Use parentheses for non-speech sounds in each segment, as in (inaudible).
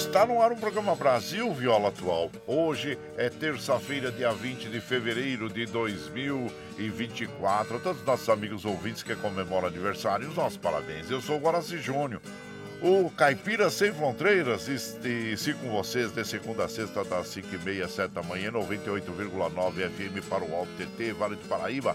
Está no ar o programa Brasil Viola Atual. Hoje é terça-feira, dia 20 de fevereiro de 2024. A todos os nossos amigos ouvintes que comemoram aniversário, os nossos parabéns. Eu sou o Guaraci Júnior, o Caipira Sem Fronteiras. Se com vocês de segunda a sexta, das 5h30 às 7 da manhã, 98,9 FM para o Alto TT, Vale do Paraíba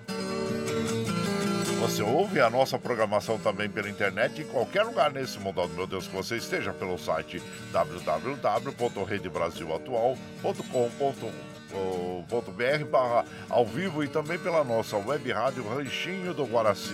Você ouve a nossa programação também pela internet em qualquer lugar nesse mundo, meu Deus, que você esteja pelo site www.redebrasilatual.com.br barra ao vivo e também pela nossa web rádio Ranchinho do Guaraci.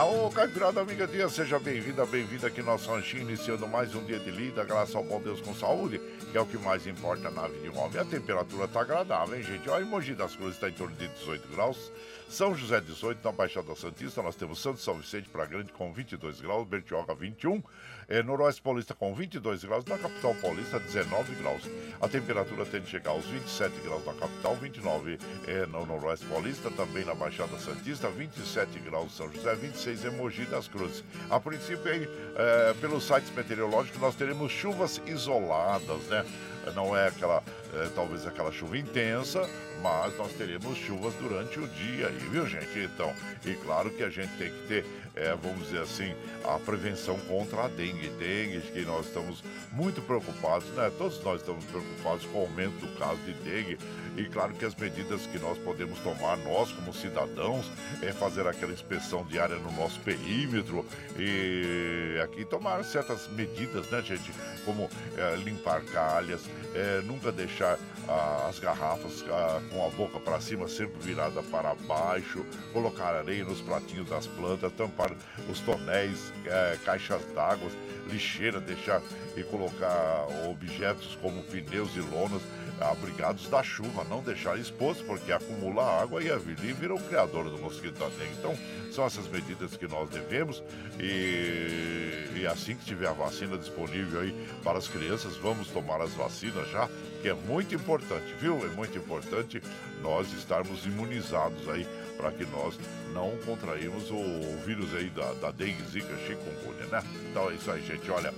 Aô, Caipirada Amiga Dia, seja bem-vinda, bem-vinda aqui no nosso ranchinho, iniciando mais um dia de lida, graças ao bom Deus com saúde, que é o que mais importa na vida de homem. A temperatura tá agradável, hein, gente? Ó, a Emoji das Cruzes está em torno de 18 graus, São José 18, na Baixada Santista, nós temos Santo São Vicente para Grande com 22 graus, Bertioga 21, é, Noroeste Paulista com 22 graus, na capital paulista 19 graus. A temperatura tende a chegar aos 27 graus na capital, 29 é, no Noroeste Paulista, também na Baixada Santista, 27 graus São José, 26 em Mogi das Cruzes. A princípio, aí, é, pelos sites meteorológicos, nós teremos chuvas isoladas, né? não é aquela, é, talvez aquela chuva intensa, mas nós teremos chuvas durante o dia aí, viu gente? Então, e claro que a gente tem que ter, é, vamos dizer assim, a prevenção contra a dengue. Dengue, que nós estamos muito preocupados, né? Todos nós estamos preocupados com o aumento do caso de dengue. E claro que as medidas que nós podemos tomar, nós como cidadãos, é fazer aquela inspeção diária no nosso perímetro e aqui tomar certas medidas, né, gente? Como é, limpar calhas, é, nunca deixar ah, as garrafas ah, com a boca para cima, sempre virada para baixo, colocar areia nos pratinhos das plantas, tampar os tonéis, é, caixas d'água, lixeira, deixar e colocar objetos como pneus e lonas abrigados da chuva, não deixar exposto, porque acumula água e a virilha vira o criador do mosquito da dengue. Então, são essas medidas que nós devemos e, e assim que tiver a vacina disponível aí para as crianças, vamos tomar as vacinas já, que é muito importante, viu? É muito importante nós estarmos imunizados aí para que nós não contraímos o vírus aí da, da dengue, zika, chikungunya, né? Então é isso aí, gente. Olha,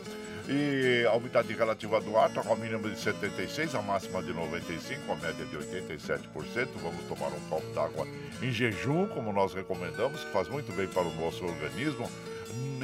e a umidade relativa do ar está com a mínima de 76, a máxima de 95, a média de 87%. Vamos tomar um copo d'água em jejum, como nós recomendamos, que faz muito bem para o nosso organismo.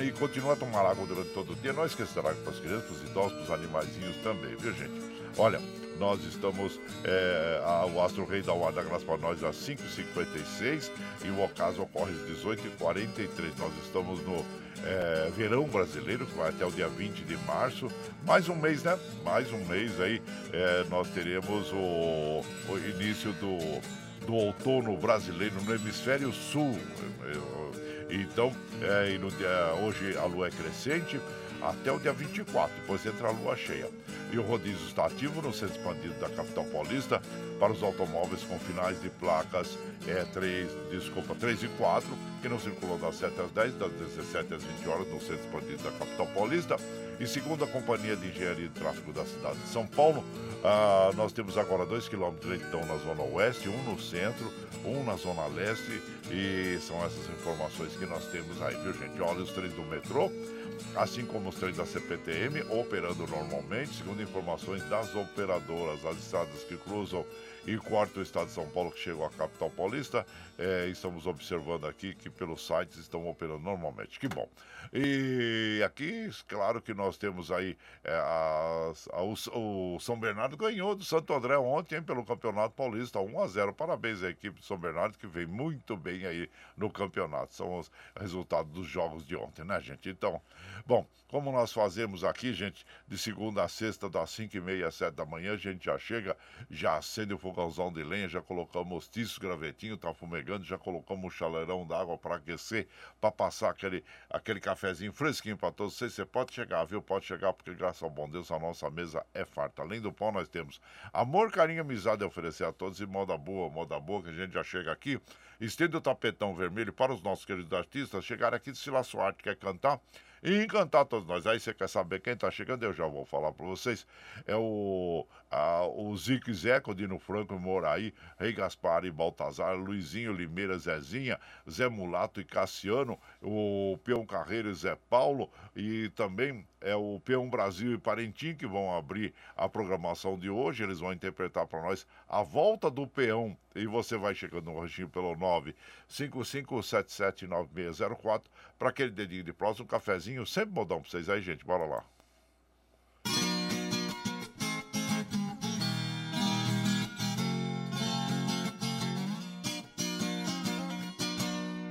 E continua a tomar água durante todo o dia. Não esqueça água para as crianças, para os idosos, para os animaizinhos também, viu gente? Olha, nós estamos, é, a, o Astro Rei da Guarda Graça para nós às 5h56 e o ocaso ocorre às 18h43. Nós estamos no é, verão brasileiro, que vai até o dia 20 de março. Mais um mês, né? Mais um mês aí, é, nós teremos o, o início do, do outono brasileiro no hemisfério sul. Então, é, dia, hoje a lua é crescente até o dia 24, depois entra a lua cheia. E o rodízio está ativo no centro expandido da capital paulista para os automóveis com finais de placas é, 3, desculpa, 3 e 4, que não circulam das 7 às 10, das 17 às 20 horas no centro expandido da capital paulista. E segundo a Companhia de Engenharia e Tráfego da cidade de São Paulo, ah, nós temos agora 2 km de lentidão na zona oeste, um no centro, um na zona leste, e são essas informações que nós temos aí, viu gente? Olha os trens do metrô assim como os trens da CPTM operando normalmente, segundo informações das operadoras, as estradas que cruzam e cortam o estado de São Paulo que chegam à capital paulista, é, estamos observando aqui que pelos sites estão operando normalmente. Que bom. E aqui, claro que nós temos aí é, o, o, São Bernardo ganhou do Santo André ontem pelo Campeonato Paulista, 1 a 0 Parabéns à equipe de São Bernardo que vem muito bem aí no campeonato. São os resultados dos jogos de ontem, né, gente? Então, bom, como nós fazemos aqui, gente, de segunda a sexta, das 5 e meia às 7 da manhã, a gente já chega, já acende o fogãozão de lenha, já colocamos tiço, gravetinho, tá fumegando, já colocamos um chaleirão d'água para aquecer, para passar aquele, aquele cafezinho fresquinho para todos vocês. Você pode chegar, viu? Pode chegar, porque graças ao bom Deus a nossa mesa é farta. Além do pão, nós temos amor, carinho, amizade a oferecer a todos e moda boa, moda boa, que a gente já chega aqui. Estende o tapetão vermelho para os nossos queridos artistas chegar aqui de Sila Suarte, quer cantar? E encantar todos nós. Aí você quer saber quem está chegando? Eu já vou falar para vocês. É o, a, o Zico Zeco, Dino Franco, Moraí, Rei Gaspar e Baltazar, Luizinho Limeira, Zezinha, Zé Mulato e Cassiano, o Peão Carreiro e Zé Paulo, e também é o Peão Brasil e Parentim que vão abrir a programação de hoje. Eles vão interpretar para nós a volta do peão. E você vai chegando no ranchinho pelo 955779604 para aquele dedinho de próximo, um cafezinho, sempre modão para vocês aí, gente. Bora lá.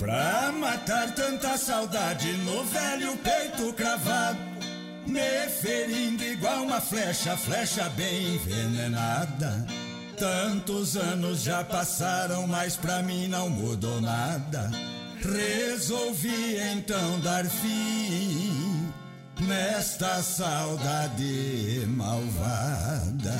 Pra matar tanta saudade no velho peito cravado, me ferindo igual uma flecha, flecha bem envenenada. Tantos anos já passaram, mas pra mim não mudou nada. Resolvi então dar fim nesta saudade malvada.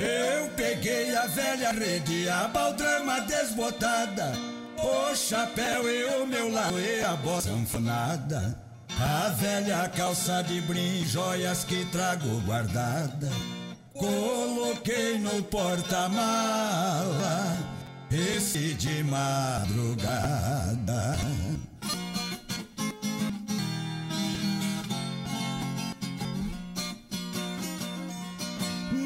Eu peguei a velha rede, a baldrama desbotada, o chapéu e o meu lado e a bossa sanfonada. A velha calça de brim, joias que trago guardada. Coloquei no porta-mala esse de madrugada.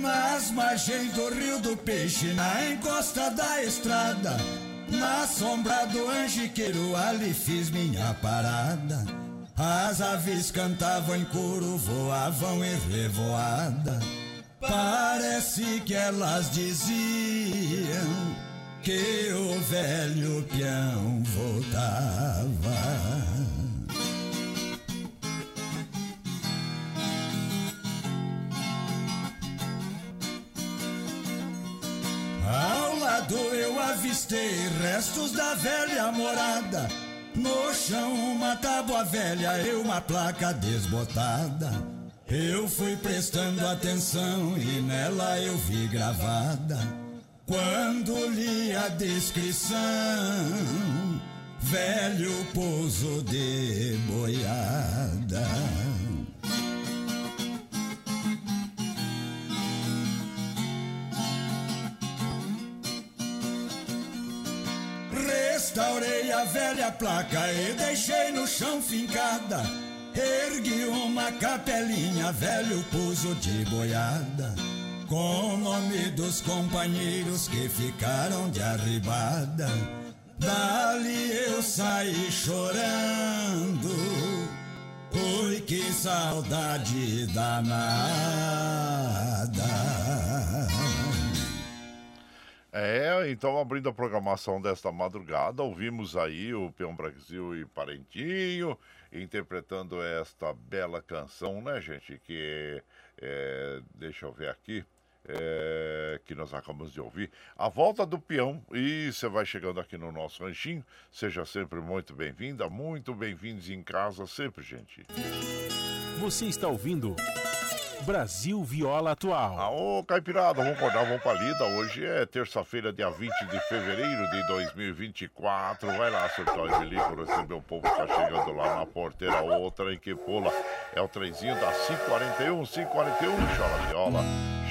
Nas margens do rio do peixe, na encosta da estrada, na sombra do angiqueiro, ali fiz minha parada. As aves cantavam em coro, voavam em revoada. Parece que elas diziam que o velho peão voltava. Ao lado eu avistei restos da velha morada. No chão uma tábua velha e uma placa desbotada. Eu fui prestando atenção e nela eu vi gravada. Quando li a descrição, velho pouso de boiada. Restaurei a velha placa e deixei no chão fincada. Ergui uma capelinha, velho pouso de boiada. Com o nome dos companheiros que ficaram de arribada. Dali eu saí chorando. Ui, que saudade danada. É, então abrindo a programação desta madrugada, ouvimos aí o Peão Brasil e Parentinho interpretando esta bela canção, né, gente? Que é, deixa eu ver aqui. É, que nós acabamos de ouvir, a volta do peão. E você vai chegando aqui no nosso ranchinho. Seja sempre muito bem-vinda, muito bem-vindos em casa, sempre, gente. Você está ouvindo Brasil Viola Atual. Aô, Caipirada, vamos acordar, vamos pra lida. Hoje é terça-feira, dia 20 de fevereiro de 2024. Vai lá, surtar e bilico, receber o povo que tá chegando lá na porteira. Outra em que pula é o trenzinho da 541, 541. Chora viola,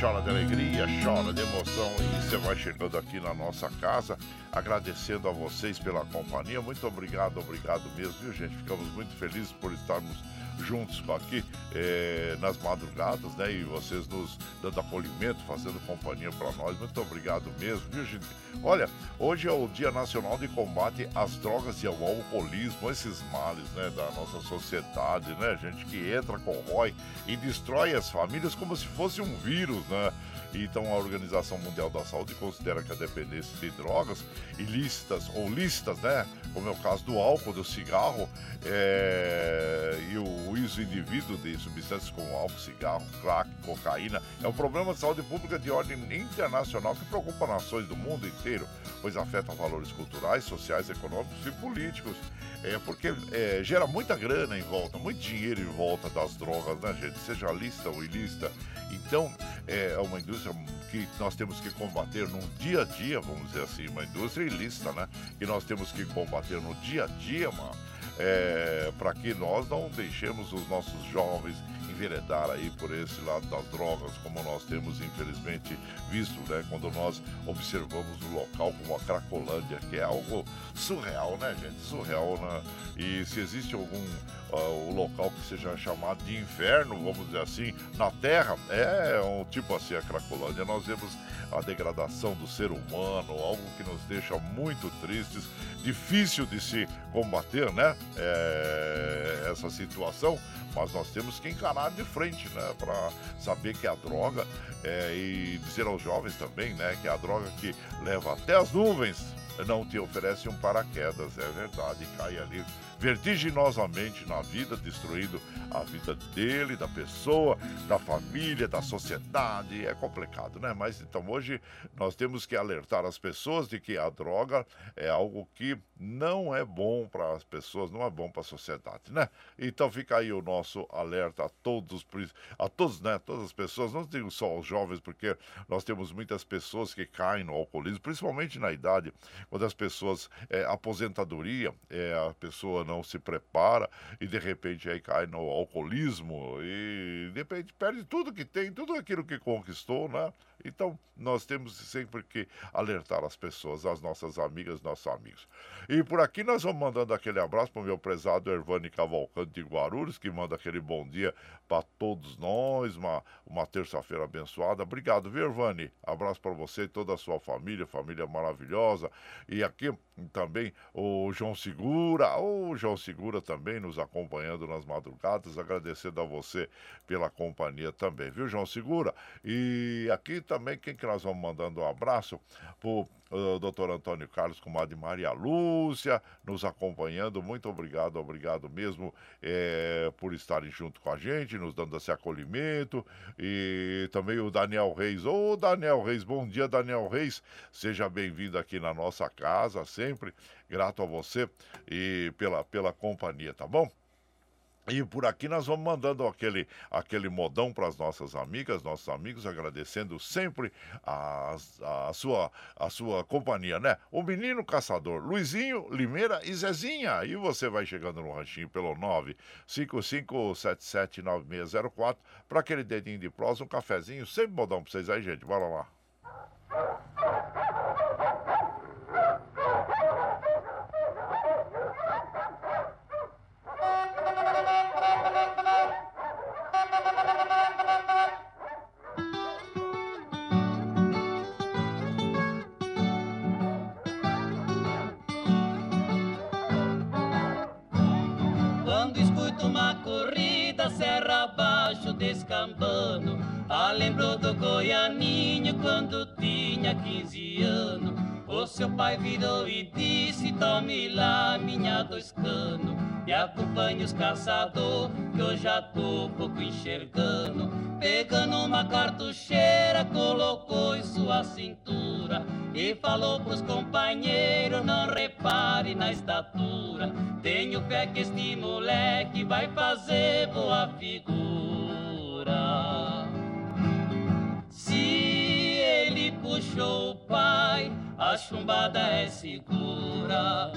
chora de alegria, chora de emoção. E você vai chegando aqui na nossa casa, agradecendo a vocês pela companhia. Muito obrigado, obrigado mesmo, viu, gente? Ficamos muito felizes por estarmos juntos aqui eh, nas madrugadas, né? E vocês nos dando acolhimento, fazendo companhia para nós. Muito obrigado mesmo, viu, gente? Olha, hoje é o Dia Nacional de Combate às Drogas e ao Alcoolismo, esses males, né, da nossa sociedade, né, gente que entra, corrói e destrói as famílias como se fosse um vírus, né? Então a Organização Mundial da Saúde considera que a dependência de drogas ilícitas ou lícitas, né? Como é o caso do álcool, do cigarro é, e o uso indivíduo de substâncias como álcool, cigarro, crack, cocaína é um problema de saúde pública de ordem internacional que preocupa nações do mundo inteiro, pois afeta valores culturais, sociais, econômicos e políticos. É porque é, gera muita grana em volta, muito dinheiro em volta das drogas, né, gente? Seja lícita ou ilícita. Então, é uma indústria que nós temos que combater no dia a dia, vamos dizer assim, uma indústria ilícita, né? Que nós temos que combater no dia a dia, mano. É, para que nós não deixemos os nossos jovens enveredar aí por esse lado das drogas, como nós temos infelizmente visto, né? Quando nós observamos o local como a Cracolândia, que é algo surreal, né, gente? Surreal, né? E se existe algum uh, o local que seja chamado de inferno, vamos dizer assim, na Terra, é um tipo assim a Cracolândia. Nós vemos a degradação do ser humano, algo que nos deixa muito tristes, difícil de se combater, né? É, essa situação, mas nós temos que encarar de frente, né? Para saber que a droga é, e dizer aos jovens também, né? Que a droga que leva até as nuvens não te oferece um paraquedas, é verdade, cai ali vertiginosamente na vida, destruindo a vida dele, da pessoa, da família, da sociedade. É complicado, né? Mas então hoje nós temos que alertar as pessoas de que a droga é algo que não é bom para as pessoas, não é bom para a sociedade, né? Então fica aí o nosso alerta a todos, a todos, né? Todas as pessoas, não digo só aos jovens, porque nós temos muitas pessoas que caem no alcoolismo, principalmente na idade, quando as pessoas, é, aposentadoria, é, a pessoa não se prepara e de repente aí cai no alcoolismo e de repente perde tudo que tem, tudo aquilo que conquistou, né? Então, nós temos sempre que alertar as pessoas, as nossas amigas, nossos amigos. E por aqui nós vamos mandando aquele abraço para o meu prezado Ervani Cavalcante de Guarulhos, que manda aquele bom dia para todos nós, uma, uma terça-feira abençoada. Obrigado, viu, Ervani? Abraço para você e toda a sua família, família maravilhosa. E aqui também o João Segura, o João Segura também nos acompanhando nas madrugadas, agradecendo a você pela companhia também, viu, João Segura? E aqui também, quem que nós vamos mandando um abraço pro o doutor Antônio Carlos, comadre Maria Lúcia, nos acompanhando. Muito obrigado, obrigado mesmo é, por estarem junto com a gente, nos dando esse acolhimento. E também o Daniel Reis. Ô, Daniel Reis, bom dia, Daniel Reis. Seja bem-vindo aqui na nossa casa, sempre. Grato a você e pela, pela companhia, tá bom? E por aqui nós vamos mandando aquele, aquele modão para as nossas amigas, nossos amigos, agradecendo sempre a, a, sua, a sua companhia, né? O menino caçador, Luizinho, Limeira e Zezinha. E você vai chegando no ranchinho pelo 955779604 para aquele dedinho de prosa, um cafezinho, sempre modão para vocês aí, gente. Bora lá. Descambando. Ah, lembrou do Goianinho quando tinha 15 anos. O seu pai virou e disse: Tome lá minha dois. E acompanhe os caçador, que eu já tô pouco enxergando. Pegando uma cartucheira, colocou em sua cintura. E falou pros companheiros: Não repare na estatura. Tenho fé que este moleque vai fazer boa figura. Se ele puxou o pai, a chumbada é segura.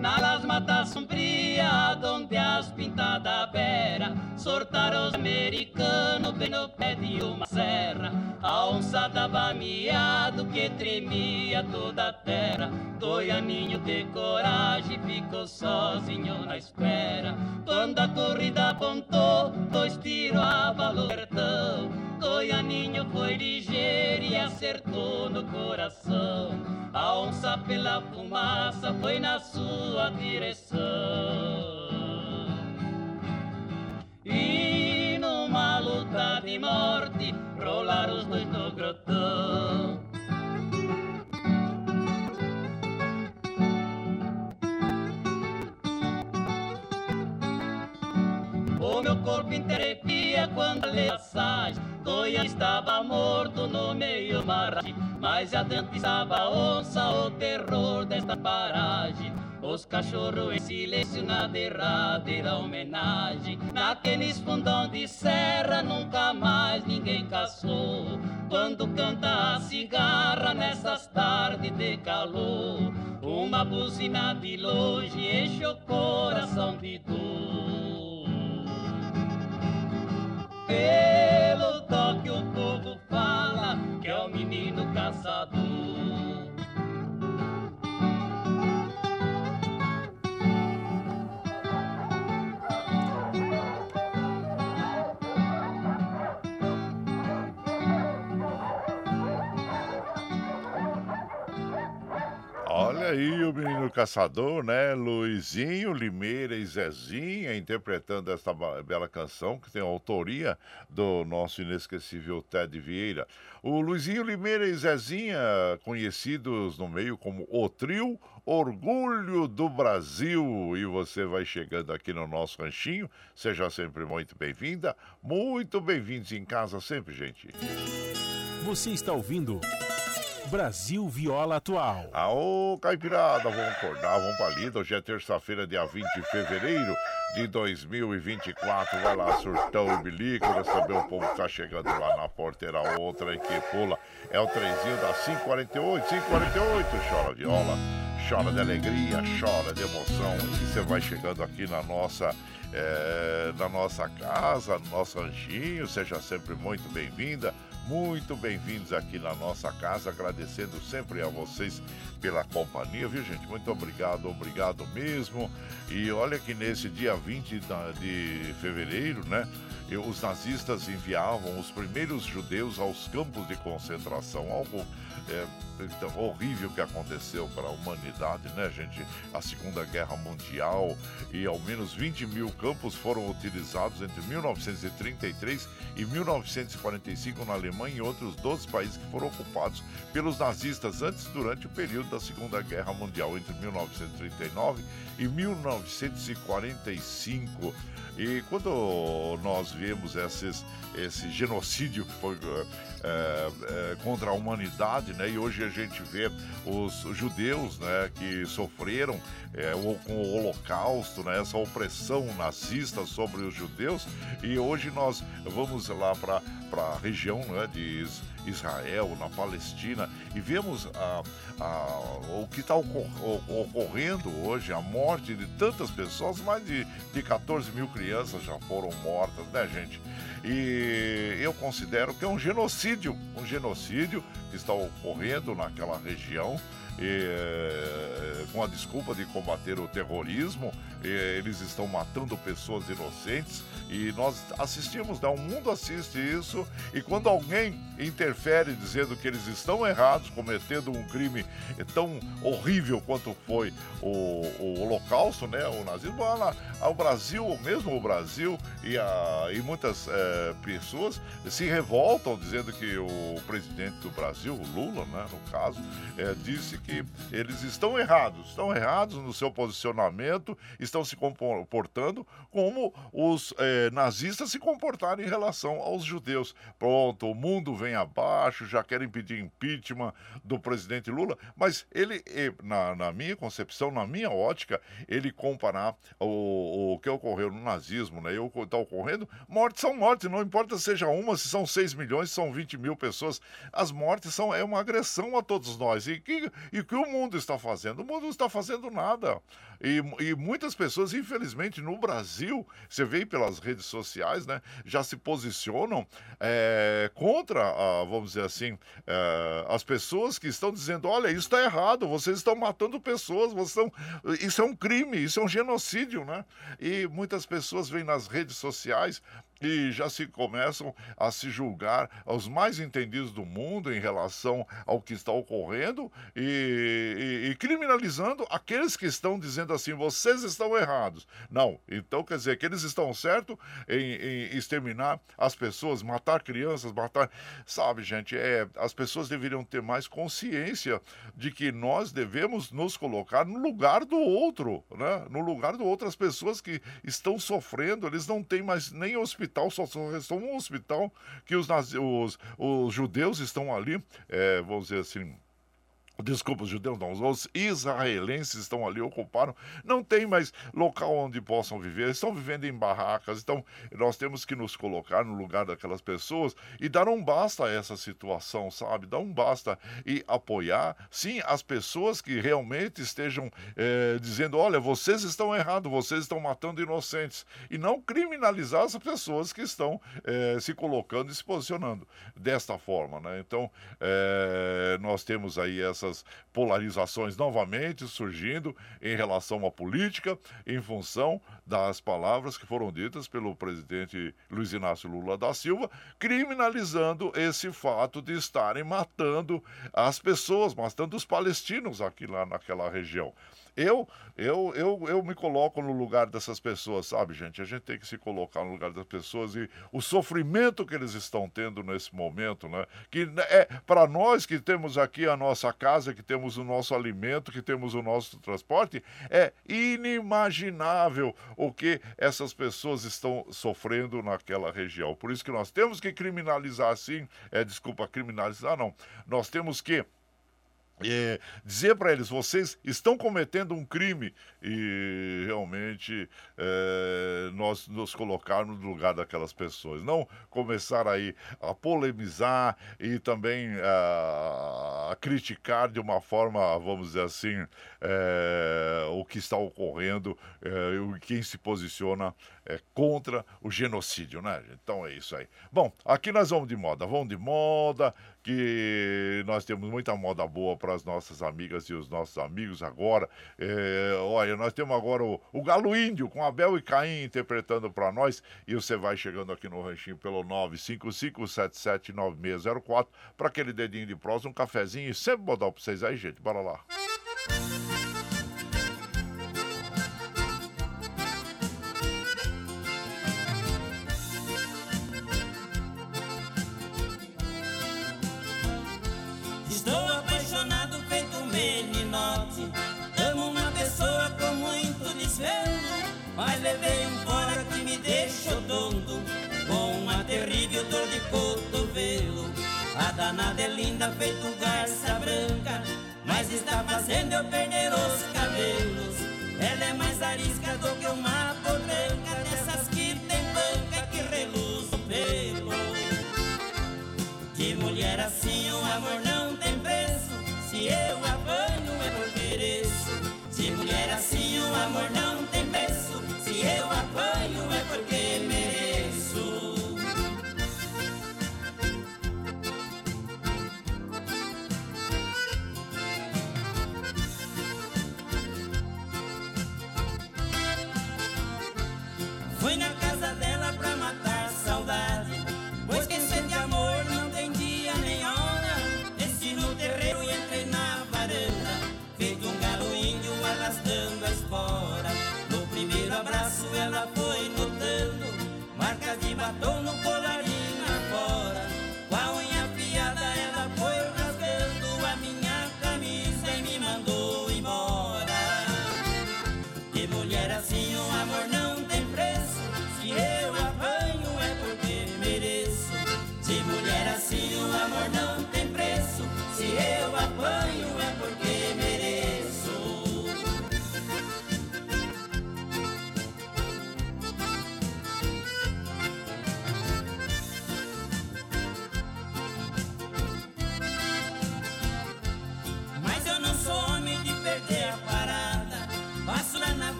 Nas matas sombrias, onde as pintadas beira, sortaram os americanos bem no pé de uma serra. A onça dava miado que tremia toda a terra. Goianinho de coragem ficou sozinho na espera. Quando a corrida apontou, dois tiros a valortão. Goianinho foi ligeiro e acertou no coração. A onça pela fumaça foi na sua direção. E de morte, rolaram os dois no grotão. O meu corpo interepia quando a passagem. Goiânia estava morto no meio maragem, mas adiante estava a onça, o terror desta paragem. Os cachorros em silêncio na derradeira homenagem. Naqueles fundão de serra nunca mais ninguém caçou. Quando canta a cigarra nessas tardes de calor, uma buzina de longe enche o coração de dor. Pelo toque o povo fala que é o menino caçador. Aí o menino caçador, né? Luizinho, Limeira e Zezinha interpretando esta bela canção que tem a autoria do nosso inesquecível Ted Vieira. O Luizinho, Limeira e Zezinha, conhecidos no meio como o trio Orgulho do Brasil. E você vai chegando aqui no nosso ranchinho, seja sempre muito bem-vinda, muito bem-vindos em casa sempre, gente. Você está ouvindo Brasil Viola Atual. Aô, Caipirada, vamos acordar, vamos pra lida. Hoje é terça-feira, dia 20 de fevereiro de 2024. Vai lá, surtão e bilico, receber o povo que tá chegando lá na porteira. Outra aí que pula é o trenzinho da 548, 548. Chora viola, chora de alegria, chora de emoção. E você vai chegando aqui na nossa, é, na nossa casa, no nosso ranchinho. Seja sempre muito bem-vinda, muito bem-vindos aqui na nossa casa. Agradecendo sempre a vocês pela companhia, viu, gente? Muito obrigado, obrigado mesmo. E olha que nesse dia 20 de fevereiro, né? Os nazistas enviavam os primeiros judeus aos campos de concentração, algo é, então, horrível que aconteceu para a humanidade, né, gente? A Segunda Guerra Mundial e ao menos 20 mil campos foram utilizados entre 1933 e 1945 na Alemanha e outros 12 países que foram ocupados pelos nazistas antes durante o período da Segunda Guerra Mundial, entre 1939 e 1945. E quando nós vemos esses, esse genocídio que foi é, é, contra a humanidade, né? E hoje a gente vê os judeus, né? Que sofreram é, com o Holocausto, né? Essa opressão nazista sobre os judeus. E hoje nós vamos lá para a região né, de Israel, na Palestina, e vemos a, a, o que está ocorrendo hoje, a morte de tantas pessoas, mais de, de 14 mil crianças já foram mortas, né, gente? E eu considero que é um genocídio, um genocídio que está ocorrendo naquela região. E, com a desculpa de combater o terrorismo, eles estão matando pessoas inocentes e nós assistimos, né? o mundo assiste isso e quando alguém interfere dizendo que eles estão errados, cometendo um crime tão horrível quanto foi o, o Holocausto, né? O nazismo, lá, o Brasil, mesmo o Brasil e, a, e muitas é, pessoas se revoltam dizendo que o presidente do Brasil, Lula, né, no caso, é, disse que eles estão errados, estão errados no seu posicionamento, estão se comportando como os é, nazistas se comportaram em relação aos judeus. Pronto, o mundo vem abaixo, já querem pedir impeachment do presidente Lula, mas ele, na, na minha concepção, na minha ótica, ele comparar o, o que ocorreu no nazismo, né, e o que está ocorrendo, mortes são mortes, não importa se seja uma, se são 6 milhões, se são 20 mil pessoas, as mortes são é uma agressão a todos nós. E que, e que o mundo está fazendo? O mundo não está fazendo nada. E, e muitas pessoas, infelizmente, no Brasil, você vê pelas redes sociais, né, já se posicionam é, contra, a, vamos dizer assim, é, as pessoas que estão dizendo: olha, isso está errado, vocês estão matando pessoas, vocês estão, isso é um crime, isso é um genocídio, né? E muitas pessoas vêm nas redes sociais e já se começam a se julgar os mais entendidos do mundo em relação ao que está ocorrendo e, e, e, criminalizando aqueles que estão dizendo assim: vocês estão errados. Não, então quer dizer que eles estão certos em, em exterminar as pessoas, matar crianças, matar. Sabe, gente, é, as pessoas deveriam ter mais consciência de que nós devemos nos colocar no lugar do outro, né? no lugar do outro. As pessoas que estão sofrendo, eles não têm mais nem hospital hospital, só, restou um hospital que os, os, os judeus estão ali, é, vamos dizer assim, Desculpa, os judeus não, os israelenses estão ali, ocuparam, não tem mais local onde possam viver, estão vivendo em barracas, então nós temos que nos colocar no lugar daquelas pessoas e dar um basta a essa situação, sabe? Dar um basta e apoiar, sim, as pessoas que realmente estejam é, dizendo: olha, vocês estão errados, vocês estão matando inocentes, e não criminalizar as pessoas que estão é, se colocando e se posicionando desta forma, né? Então, é, nós temos aí essa essas polarizações novamente surgindo em relação à política, em função das palavras que foram ditas pelo presidente Luiz Inácio Lula da Silva, criminalizando esse fato de estarem matando as pessoas, matando os palestinos aqui lá naquela região. Eu, eu, eu, eu me coloco no lugar dessas pessoas, sabe, gente? A gente tem que se colocar no lugar das pessoas e o sofrimento que eles estão tendo nesse momento, né? Que é para nós que temos aqui a nossa casa, que temos o nosso alimento, que temos o nosso transporte, é inimaginável o que essas pessoas estão sofrendo naquela região. Por isso que nós temos que criminalizar, sim, é, desculpa, criminalizar não. Nós temos que é, dizer para eles: vocês estão cometendo um crime e realmente é, nós nos colocarmos no lugar daquelas pessoas. Não começar aí a polemizar e também a, a criticar de uma forma, vamos dizer assim, é, o que está ocorrendo e quem se posiciona contra o genocídio, né? Então é isso aí. Bom, aqui nós vamos de moda, vamos de moda, que nós temos muita moda boa para as nossas amigas e os nossos amigos agora. É, olha, nós temos agora o, o Galo Índio com Abel e Caim interpretando para nós e você vai chegando aqui no ranchinho pelo 955779604 para aquele dedinho de prosa, um cafezinho e sempre botar para vocês aí, gente. Bora lá. Mas A danada é linda, feito garça branca Mas está fazendo eu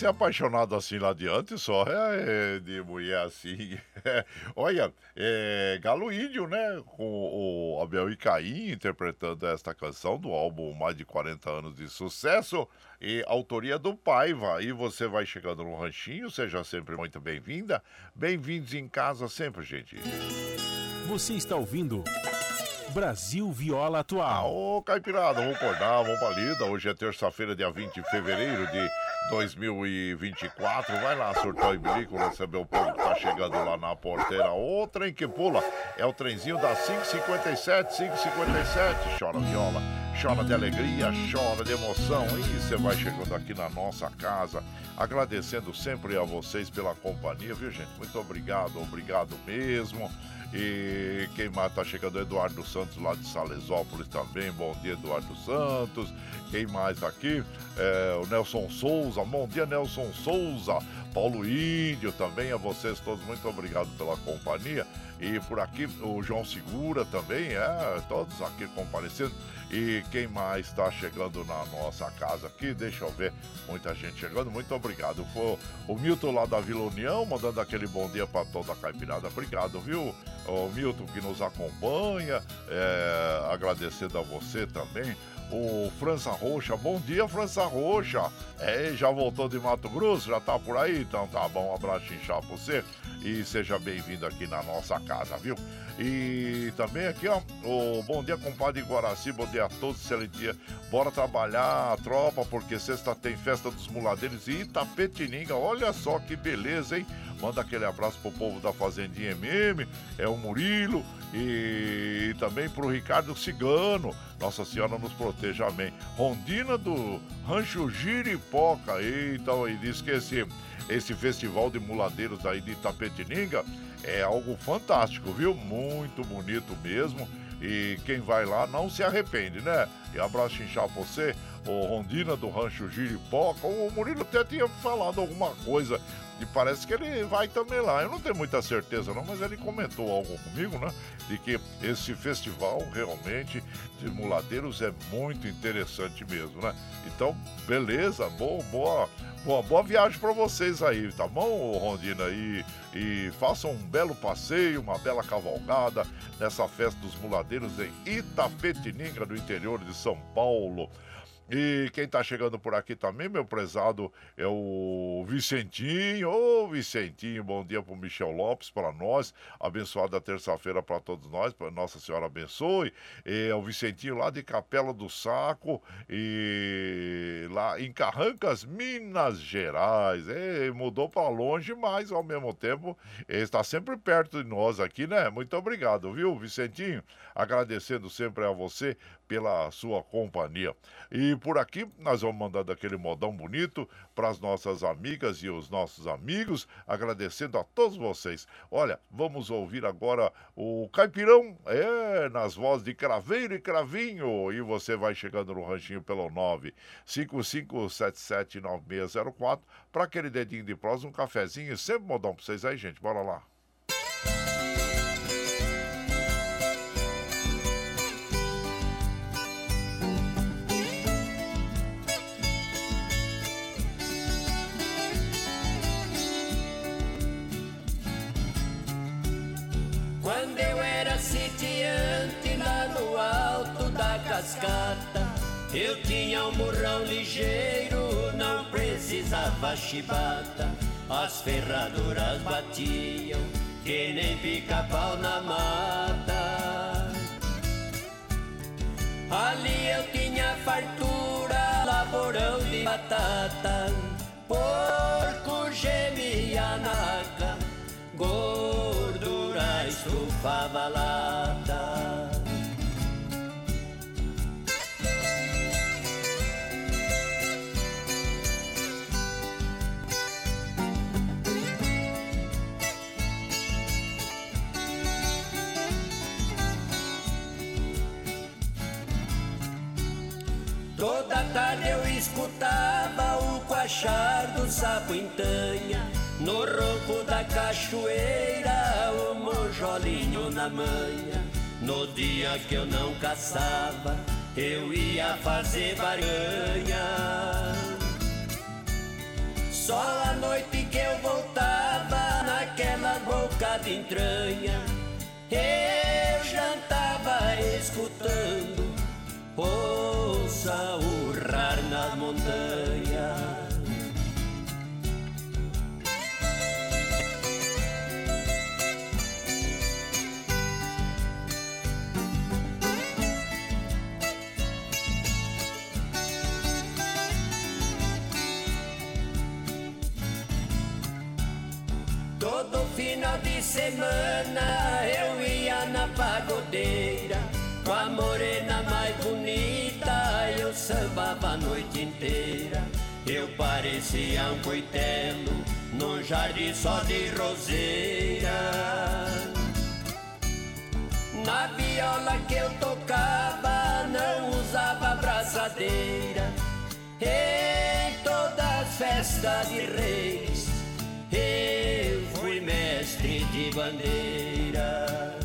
ser apaixonado assim lá adiante só é, é de mulher assim. (laughs) Olha, é, Galo Índio, né? Com o Abel e Caim interpretando esta canção do álbum Mais de 40 anos de sucesso e autoria do Paiva. E você vai chegando no ranchinho, seja sempre muito bem-vinda. Bem-vindos em casa sempre, gente. Você está ouvindo. Brasil Viola Atual. Ô, Caipirada, vamos acordar, vamos pra lida. Hoje é terça-feira, dia 20 de fevereiro de 2024. Vai lá, surtar e bilico, receber o povo que tá chegando lá na porteira. O trem que pula é o trenzinho das 557, 557. Chora viola, chora de alegria, chora de emoção. E você vai chegando aqui na nossa casa, agradecendo sempre a vocês pela companhia, viu, gente? Muito obrigado, obrigado mesmo. E quem mais tá chegando? Eduardo Santos lá de Salesópolis também. Bom dia, Eduardo Santos. Quem mais aqui? É, o Nelson Souza. Bom dia, Nelson Souza. Paulo Índio também. A vocês todos, muito obrigado pela companhia. E por aqui o João Segura também, é, todos aqui comparecendo. E quem mais está chegando na nossa casa aqui? Deixa eu ver. Muita gente chegando, muito obrigado. Foi o Milton lá da Vila União, mandando aquele bom dia para toda a caipirada. Obrigado, viu? O Milton que nos acompanha, é, agradecendo a você também o França Roxa. Bom dia, França Roxa. É, já voltou de Mato Grosso? Já tá por aí? Então tá bom, um abraço inchado pra você e seja bem-vindo aqui na nossa casa, viu? E também aqui, ó, o bom dia, compadre Guaraci, bom dia a todos, excelente dia. Bora trabalhar, tropa, porque sexta tem festa dos muladeiros e Itapetininga. Olha só que beleza, hein? Manda aquele abraço pro povo da Fazendinha MM, é o Murilo e também pro Ricardo Cigano. Nossa Senhora nos proteja, amém. Rondina do Rancho Giripoca. Então, e diz que esse, esse festival de muladeiros aí de Itapetininga é algo fantástico, viu? Muito bonito mesmo. E quem vai lá não se arrepende, né? E abraço inchar você, o Rondina do Rancho Giripoca. O Murilo até tinha falado alguma coisa e parece que ele vai também lá. Eu não tenho muita certeza não, mas ele comentou algo comigo, né? De que esse festival realmente de muladeiros é muito interessante mesmo, né? Então, beleza, boa, boa, boa, boa viagem para vocês aí, tá bom, Rondina? E, e façam um belo passeio, uma bela cavalgada nessa festa dos muladeiros em Itapetininga, no interior de São Paulo. E quem está chegando por aqui também, meu prezado, é o Vicentinho. Ô, Vicentinho, bom dia para o Michel Lopes, para nós. Abençoada terça-feira para todos nós, para Nossa Senhora abençoe. É o Vicentinho lá de Capela do Saco, e lá em Carrancas, Minas Gerais. Mudou para longe, mas ao mesmo tempo está sempre perto de nós aqui, né? Muito obrigado, viu, Vicentinho? Agradecendo sempre a você pela sua companhia. E por aqui nós vamos mandando aquele modão bonito para as nossas amigas e os nossos amigos, agradecendo a todos vocês. Olha, vamos ouvir agora o Caipirão, é, nas vozes de Craveiro e Cravinho. E você vai chegando no ranchinho pelo 955779604 para aquele dedinho de prosa, um cafezinho, sempre modão para vocês aí, gente. Bora lá. Precisava chibata. As ferraduras batiam, que nem pica-pau na mata. Ali eu tinha fartura, laborão de batata. Porco gemia naca, gordura estufava lata. Tarde eu escutava o quachar do sapo entanha No ronco da cachoeira, o mojolinho na manha No dia que eu não caçava, eu ia fazer baranha Só a noite que eu voltava naquela boca de entranha Eu jantava escutando possa urrar nas montanhas. Todo final de semana eu ia na pagodeira com a morena mais bonita eu sambava a noite inteira. Eu parecia um coitelo num jardim só de roseira. Na viola que eu tocava não usava braçadeira Em todas as festas de reis eu fui mestre de bandeira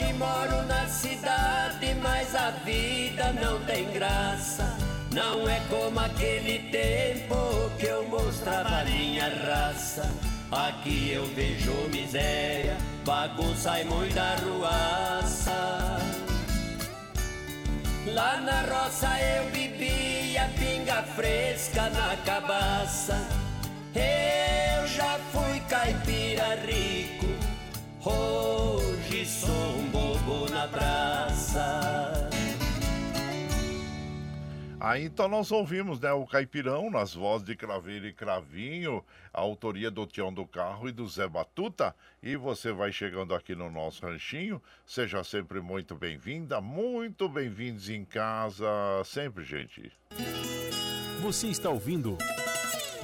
Hoje moro na cidade, mas a vida não tem graça. Não é como aquele tempo que eu mostrava minha raça. Aqui eu vejo miséria, bagunça e muita ruaça. Lá na roça eu bebia pinga fresca na cabaça. Eu já fui caipira rico, hoje sou um bobo na praça. Aí então nós ouvimos né, o Caipirão nas vozes de Craveiro e Cravinho, a autoria do Tião do Carro e do Zé Batuta. E você vai chegando aqui no nosso ranchinho, seja sempre muito bem-vinda, muito bem-vindos em casa, sempre, gente. Você está ouvindo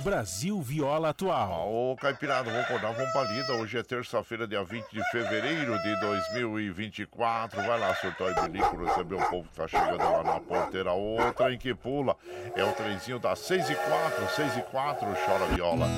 Brasil Viola Atual. Ô, Caipirada, vamos acordar, vamos pra lida. Hoje é terça-feira, dia 20 de fevereiro de 2024. Vai lá, surtou e bilico, receber o povo que tá chegando lá na porteira. Outra em que pula é o trenzinho das 6 e 4, 6 e 4, chora viola.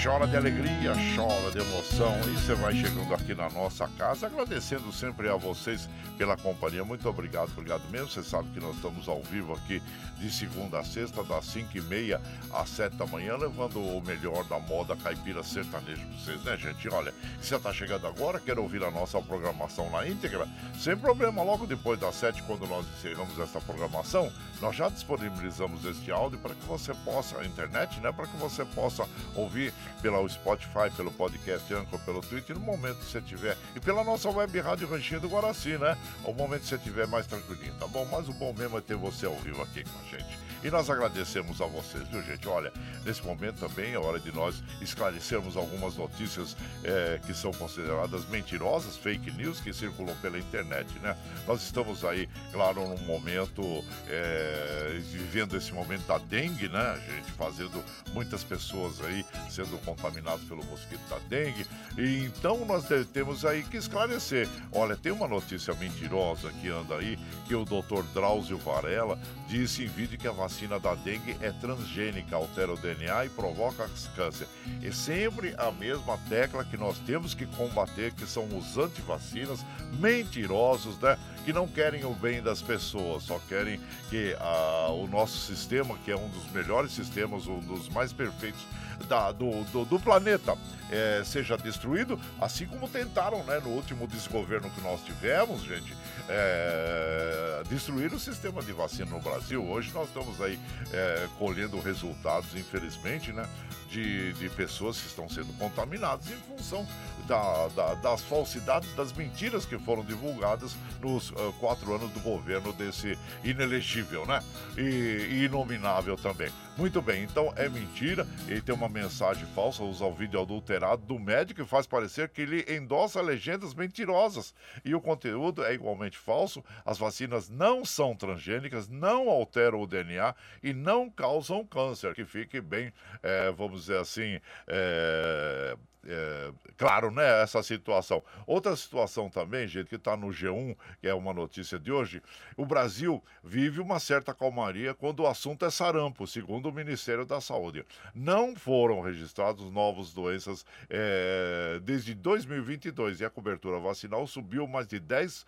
Chora de alegria, chora de emoção. E você vai chegando aqui na nossa casa, agradecendo sempre a vocês pela companhia. Muito obrigado, obrigado mesmo. Você sabe que nós estamos ao vivo aqui de segunda a sexta, das 5 e meia às 7 da manhã, levando o melhor da moda caipira sertaneja pra vocês, né, gente? Olha, se você tá chegando agora, quer ouvir a nossa programação na íntegra, sem problema, logo depois das 7, quando nós encerramos essa programação, nós já disponibilizamos este áudio para que você possa, a internet, né, para que você possa ouvir pela Spotify, pelo podcast Anchor, pelo Twitter, no momento que você tiver, e pela nossa web rádio Ranchinho do Guaraci, né? O momento que você tiver mais tranquilinho, tá bom? Mas o bom mesmo é ter você ao vivo aqui com a gente. E nós agradecemos a vocês, viu, gente? Olha, nesse momento também é hora de nós esclarecermos algumas notícias é, que são consideradas mentirosas, fake news, que circulam pela internet, né? Nós estamos aí, claro, num momento, é, vivendo esse momento da dengue, né, gente? Fazendo muitas pessoas aí sendo contaminadas pelo mosquito da dengue. E então nós temos aí que esclarecer. Olha, tem uma notícia mentirosa que anda aí, que o doutor Drauzio Varela disse em vídeo que a vacina da dengue é transgênica, altera o DNA e provoca câncer. E sempre a mesma tecla que nós temos que combater, que são os antivacinas mentirosos, né? Que não querem o bem das pessoas, só querem que ah, o nosso sistema, que é um dos melhores sistemas, um dos mais perfeitos da, do, do, do, planeta é, seja destruído, assim como tentaram né, no último desgoverno que nós tivemos, gente, é, destruir o sistema de vacina no Brasil. Hoje nós estamos aí é, colhendo resultados, infelizmente, né, de, de pessoas que estão sendo contaminadas em função da, da, das falsidades, das mentiras que foram divulgadas nos uh, quatro anos do governo desse inelegível, né? E, e inominável também. Muito bem, então é mentira, ele tem uma mensagem falsa, usa o vídeo adulterado do médico e faz parecer que ele endossa legendas mentirosas. E o conteúdo é igualmente falso, as vacinas não são transgênicas, não alteram o DNA e não causam câncer. Que fique bem, é, vamos dizer assim, é, é, claro, né, essa situação. Outra situação também, gente, que está no G1, que é uma notícia de hoje, o Brasil vive uma certa calmaria quando o assunto é sarampo, segundo o Ministério da Saúde. Não foram registrados novas doenças é, desde 2022 e a cobertura vacinal subiu mais de 10%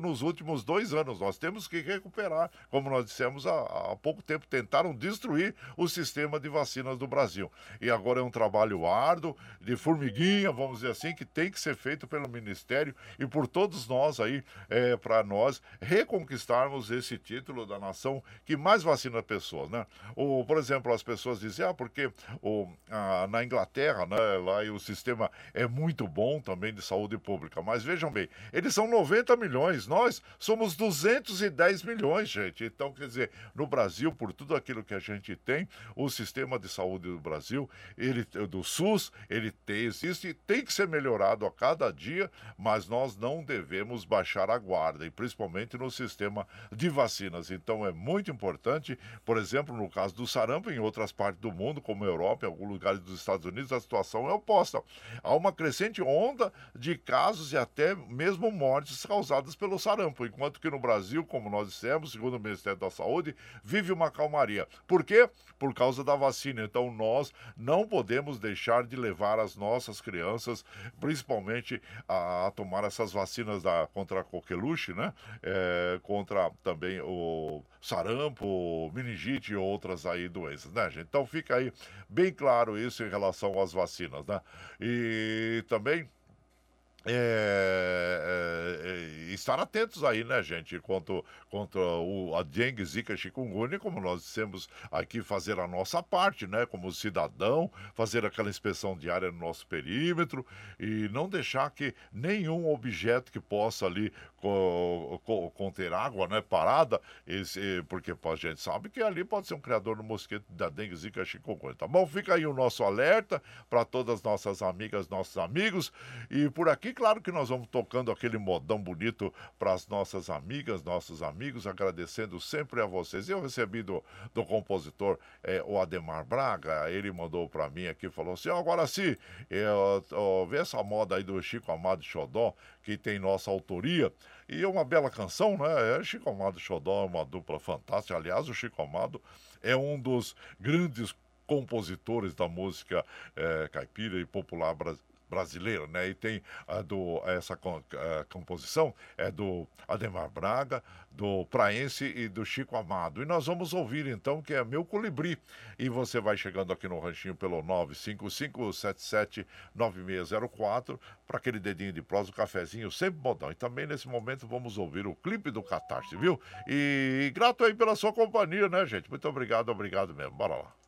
nos últimos dois anos. Nós temos que recuperar, como nós dissemos há, há pouco tempo, tentaram destruir o sistema de vacinas do Brasil. E agora é um trabalho árduo de formiguinha, vamos dizer assim, que tem que ser feito pelo Ministério e por todos nós aí, é, para nós reconquistarmos esse título da nação que mais vacina pessoas, né? Ou, por exemplo, as pessoas dizem, ah, porque o, a, na Inglaterra, né, lá o sistema é muito bom também de saúde pública, mas vejam bem, eles são 90 milhões, nós somos 210 milhões, gente. Então, quer dizer, no Brasil, por tudo aquilo que a gente tem, o sistema de saúde do Brasil, ele do SUS, ele tem, existe tem que ser melhorado a cada dia, mas nós não devemos baixar a guarda, e principalmente no sistema de vacinas. Então é muito importante, por exemplo, no caso do sarampo, em outras partes do mundo, como a Europa, em alguns lugares dos Estados Unidos, a situação é oposta. Há uma crescente onda de casos e até mesmo mortes causadas pelo sarampo, enquanto que no Brasil, como nós dissemos, segundo o Ministério da Saúde, vive uma calmaria. Por quê? Por causa da vacina. Então nós não podemos deixar de levar as nossas crianças, principalmente a, a tomar essas vacinas da, contra a coqueluche, né? É, contra também o sarampo, meningite e outras aí doenças, né, gente? Então fica aí bem claro isso em relação às vacinas, né? E também é, é, é, estar atentos aí, né, gente, quanto, quanto o, a dengue, zika, chikungunya, como nós dissemos aqui, fazer a nossa parte, né, como cidadão, fazer aquela inspeção diária no nosso perímetro e não deixar que nenhum objeto que possa ali co, co, conter água, né, parada, esse, porque a gente sabe que ali pode ser um criador do mosquito da dengue, zika, chikungunya, tá bom? Fica aí o nosso alerta para todas as nossas amigas, nossos amigos e por aqui claro que nós vamos tocando aquele modão bonito para as nossas amigas, nossos amigos, agradecendo sempre a vocês. Eu recebi do, do compositor é, o Ademar Braga, ele mandou para mim aqui, falou assim, oh, agora sim, eu, eu, vê essa moda aí do Chico Amado Xodó, que tem nossa autoria, e é uma bela canção, né? É Chico Amado Xodó é uma dupla fantástica, aliás, o Chico Amado é um dos grandes compositores da música é, caipira e popular brasileira né? E tem a do, essa composição é do Ademar Braga, do Praense e do Chico Amado. E nós vamos ouvir então que é Meu Colibri. E você vai chegando aqui no ranchinho pelo 955779604 para aquele dedinho de prosa, o cafezinho, sempre modão. E também nesse momento vamos ouvir o clipe do Catarse, viu? E grato aí pela sua companhia, né, gente? Muito obrigado, obrigado mesmo. Bora lá.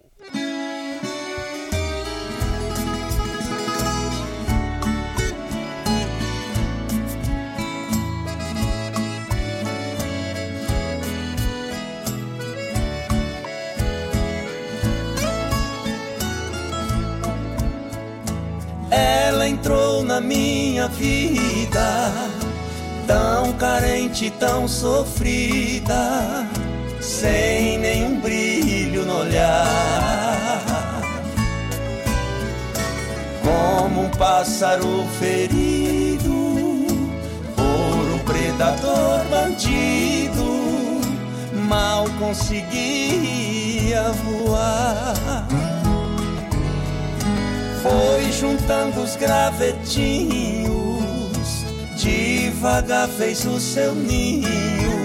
Ela entrou na minha vida, tão carente, tão sofrida, sem nenhum brilho no olhar. Como um pássaro ferido por um predador bandido, mal conseguia voar foi juntando os gravetinhos, devagar fez o seu ninho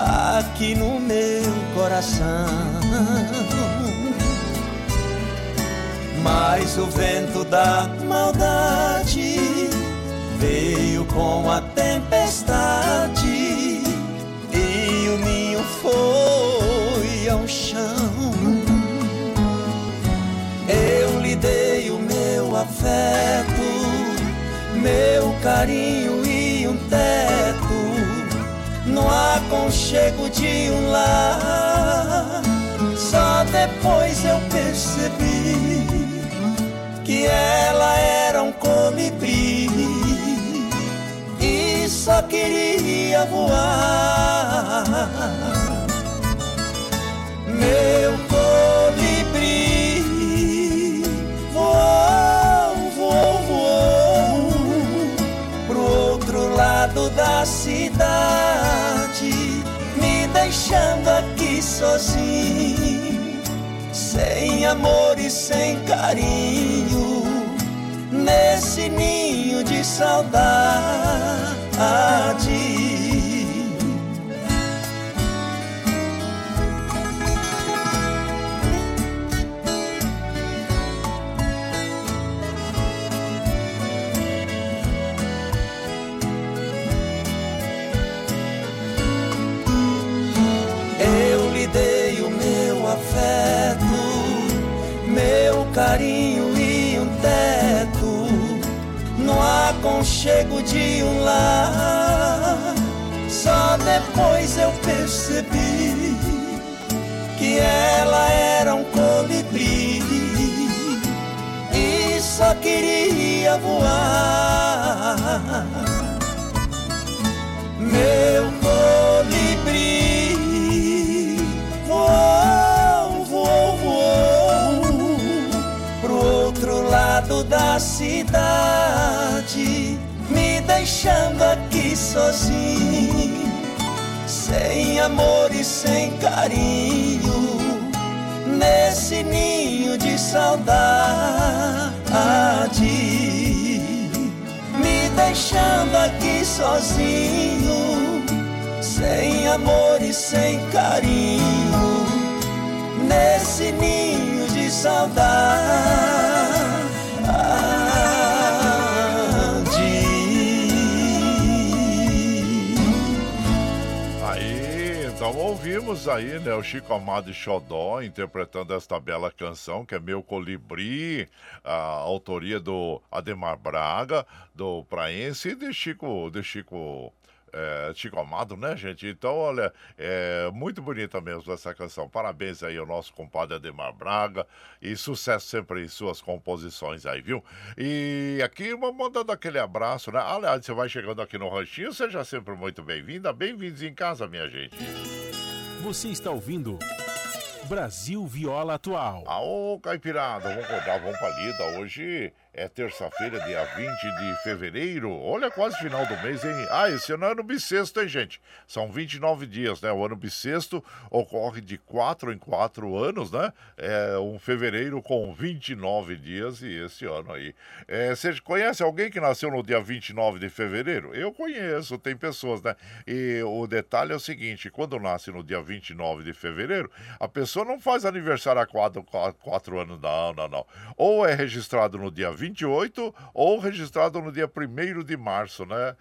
aqui no meu coração. Mas o vento da maldade veio com a tempestade e o ninho foi ao chão. Afeto, meu carinho e um teto, no aconchego de um lar. Só depois eu percebi que ela era um colibri e só queria voar. Meu deixando aqui sozinho, sem amor e sem carinho, nesse ninho de saudade. Carinho e um teto, aconchego de um lar. Só depois eu percebi que ela era um colibri e só queria voar. Meu colibri da cidade, me deixando aqui sozinho, sem amor e sem carinho, nesse ninho de saudade deixando aqui sozinho, sem amor e sem carinho, nesse ninho de saudade. Ouvimos aí, né, o Chico Amado e Xodó interpretando esta bela canção, que é Meu Colibri, a autoria do Ademar Braga, do Praense e de Chico, de Chico é, Chico Amado, né, gente? Então, olha, é muito bonita mesmo essa canção. Parabéns aí ao nosso compadre Ademar Braga e sucesso sempre em suas composições aí, viu? E aqui, mandando aquele abraço, né? Aliás, você vai chegando aqui no Ranchinho, seja sempre muito bem-vinda. Bem-vindos em casa, minha gente. Você está ouvindo. Brasil Viola Atual. Aô, Caipirada, vamos acordar, vamos pra lida. Hoje é terça-feira, dia 20 de fevereiro. Olha, quase final do mês, hein? Ah, esse ano é ano bissexto, hein, gente? São 29 dias, né? O ano bissexto ocorre de 4 em 4 anos, né? É um fevereiro com 29 dias e esse ano aí. É, você conhece alguém que nasceu no dia 29 de fevereiro? Eu conheço, tem pessoas, né? E o detalhe é o seguinte: quando nasce no dia 29 de fevereiro, a pessoa não faz aniversário há 4, 4 anos, não, não, não. Ou é registrado no dia 28 ou registrado no dia 1 de março, né?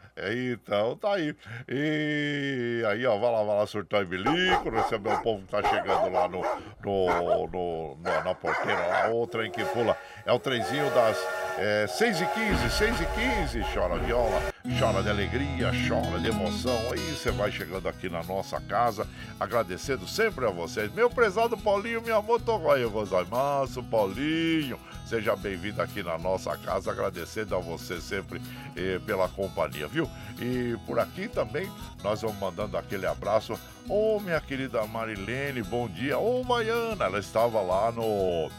Então tá aí. E aí, ó, vai lá, vai lá surtar em bilico, receber o povo que tá chegando lá no, no, no, no na porteira, lá, o trem que pula. É o trenzinho das é, 6 e 15, 6 e 15, chora viola, chora de alegria, chora de emoção. Aí você vai chegando aqui na nossa casa, agradecendo sempre a vocês. Meu prezado Paulinho, minha motorroia, gozaimaço, Paulinho. Seja bem-vindo aqui na nossa casa, agradecendo a você sempre eh, pela companhia, viu? E por aqui também nós vamos mandando aquele abraço. Ô, oh, minha querida Marilene, bom dia. Ô, oh, Maiana, ela estava lá no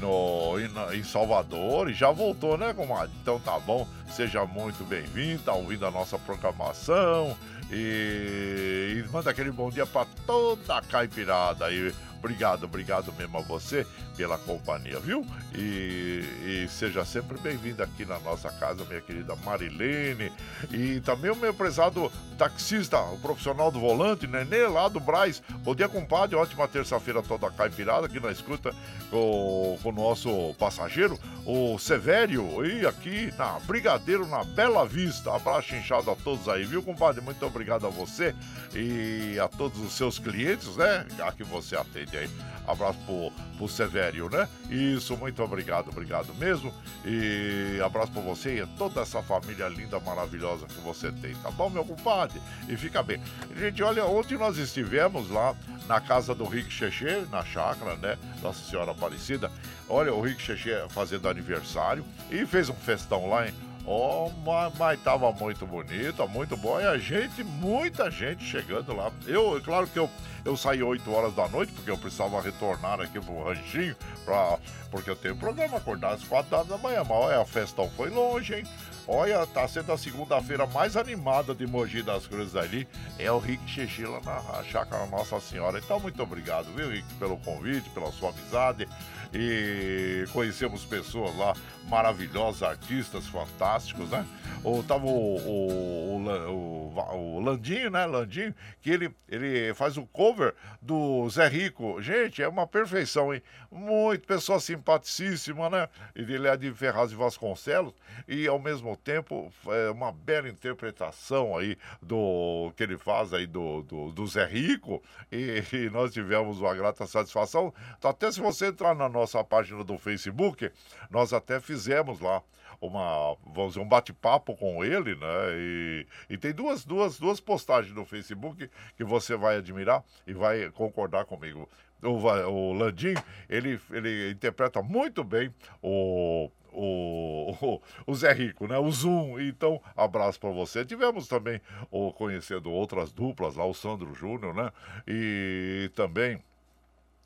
no, em, Salvador e já voltou, né, comadre? Então tá bom, seja muito bem-vindo, tá ouvindo a nossa programação e, e manda aquele bom dia para toda a caipirada aí. Obrigado, obrigado mesmo a você pela companhia, viu? E, e seja sempre bem-vindo aqui na nossa casa, minha querida Marilene. E também o meu prezado taxista, o profissional do volante, Nenê, lá do Braz. Bom dia, compadre. Ótima terça-feira toda caipirada aqui na escuta com, o nosso passageiro, o Sevério. E aqui na Brigadeiro, na Bela Vista. Abraço inchado a todos aí, viu, compadre? Muito obrigado a você e a todos os seus clientes, né? Já que você atende aí. Abraço pro, pro Sevério, né? Isso, muito obrigado, obrigado mesmo. E abraço pra você e a toda essa família linda, maravilhosa que você tem, tá bom, meu compadre? E fica bem. Gente, olha, ontem nós estivemos lá na casa do Rick Cheche, na chácara, né? Nossa Senhora Aparecida. Olha, o Rick Cheche fazendo aniversário e fez um festão lá, hein? Oh, mas, mas tava muito bonito, muito bom. E a gente, muita gente chegando lá. Eu, claro que eu, eu saí 8 horas da noite, porque eu precisava retornar aqui pro ranchinho, pra, porque eu tenho programa acordar às 4 horas da manhã. Mas olha, a festão foi longe, hein? Olha, tá sendo a segunda-feira mais animada de Mogi das Cruzes ali. É o Rick Xixila na Chácara Nossa Senhora. Então, muito obrigado, viu, Rick, pelo convite, pela sua amizade e conhecemos pessoas lá maravilhosas, artistas fantásticos, né? Ou tava o, o, o, o, Landinho, né? Landinho, que ele, ele faz o cover do Zé Rico. Gente, é uma perfeição, hein? Muito pessoa simpaticíssima, né? Ele é de Ferraz de Vasconcelos e ao mesmo tempo é uma bela interpretação aí do que ele faz aí do, do, do Zé Rico e, e, nós tivemos uma grata satisfação. Até se você entrar na nossa página do Facebook, nós até fizemos lá uma, vamos dizer, um bate-papo com ele, né? E, e tem duas, duas, duas postagens no Facebook que você vai admirar e vai concordar comigo. O, o Landim, ele, ele interpreta muito bem o, o, o, Zé Rico, né? O Zoom. Então, abraço para você. Tivemos também o conhecendo outras duplas lá, o Sandro Júnior, né? E também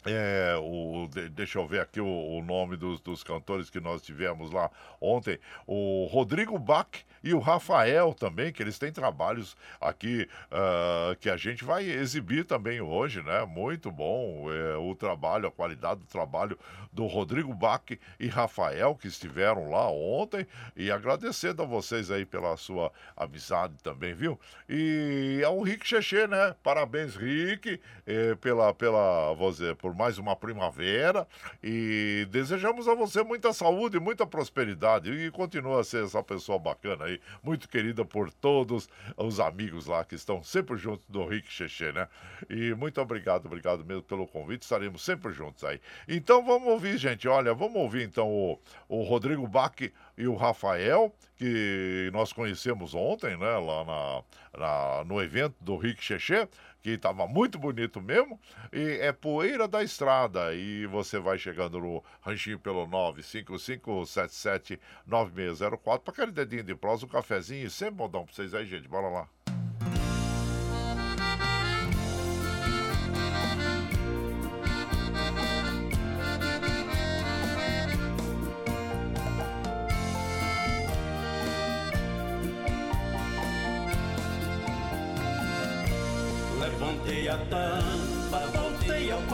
é, o, deixa eu ver aqui o, o nome dos, dos, cantores que nós tivemos lá ontem. O Rodrigo Bach e o Rafael também, que eles têm trabalhos aqui uh, que a gente vai exibir também hoje, né? Muito bom é, o trabalho, a qualidade do trabalho do Rodrigo Bach e Rafael, que estiveram lá ontem. E agradecendo a vocês aí pela sua amizade também, viu? E ao Rick Cheche, né? Parabéns, Rick, eh, pela, pela, dizer, por por mais uma primavera e desejamos a você muita saúde, muita prosperidade e continua a ser essa pessoa bacana aí, muito querida por todos os amigos lá que estão sempre juntos do Rick Cheche, né? E muito obrigado, obrigado mesmo pelo convite, estaremos sempre juntos aí. Então vamos ouvir, gente, olha, vamos ouvir então o, o Rodrigo Bach e o Rafael, que nós conhecemos ontem, né, lá na, na no evento do Rick Cheche que estava muito bonito mesmo, e é Poeira da Estrada. E você vai chegando no ranchinho pelo 955779604 para aquele dedinho de prosa, um cafezinho, sempre bom para vocês aí, gente. Bora lá.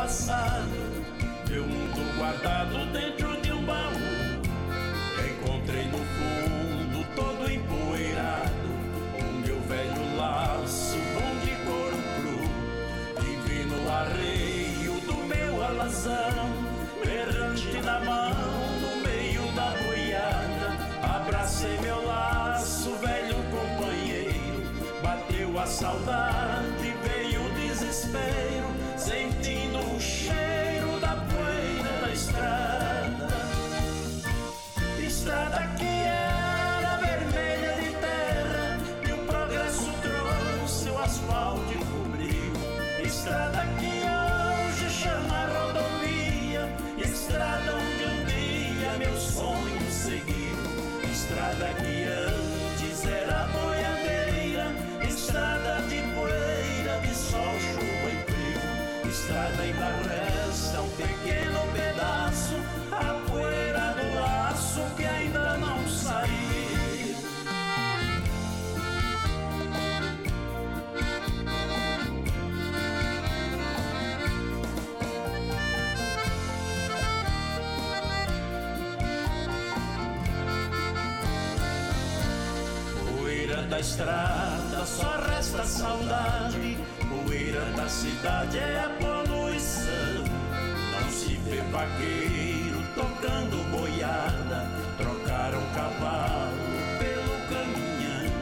Passado. Meu mundo guardado dentro de um baú. Encontrei no fundo, todo empoeirado O meu velho laço, bom de couro cru. Vivi no arreio do meu alazão Berrante na mão, no meio da boiada. Abracei meu laço, velho companheiro. Bateu a saudade, desespero, sentindo o cheiro da poeira da estrada. Estrada ainda resta um pequeno pedaço, a poeira do laço que ainda não saiu. Poeira da estrada, só resta saudade. Poeira da cidade é a vê vaqueiro tocando boiada, trocaram cavalo pelo caminhão.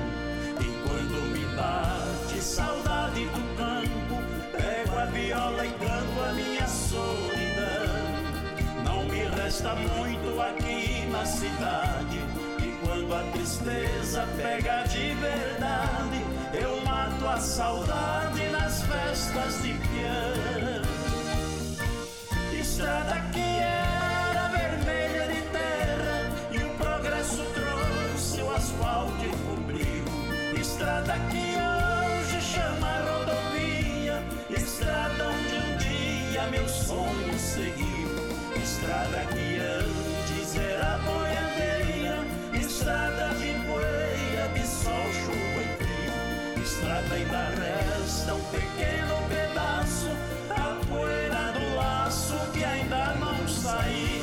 E quando me bate saudade do campo, pego a viola e canto a minha solidão. Não me resta muito aqui na cidade. E quando a tristeza pega de verdade, eu mato a saudade nas festas de piano estrada que era vermelha de terra e o progresso trouxe o asfalto e cobriu. Estrada que hoje chama rodovia, estrada onde um dia meu sonho seguiu. Estrada que antes era boiadeira, estrada de poeira, de sol, chuva e frio. Estrada ainda resta um pequeno pedaço, não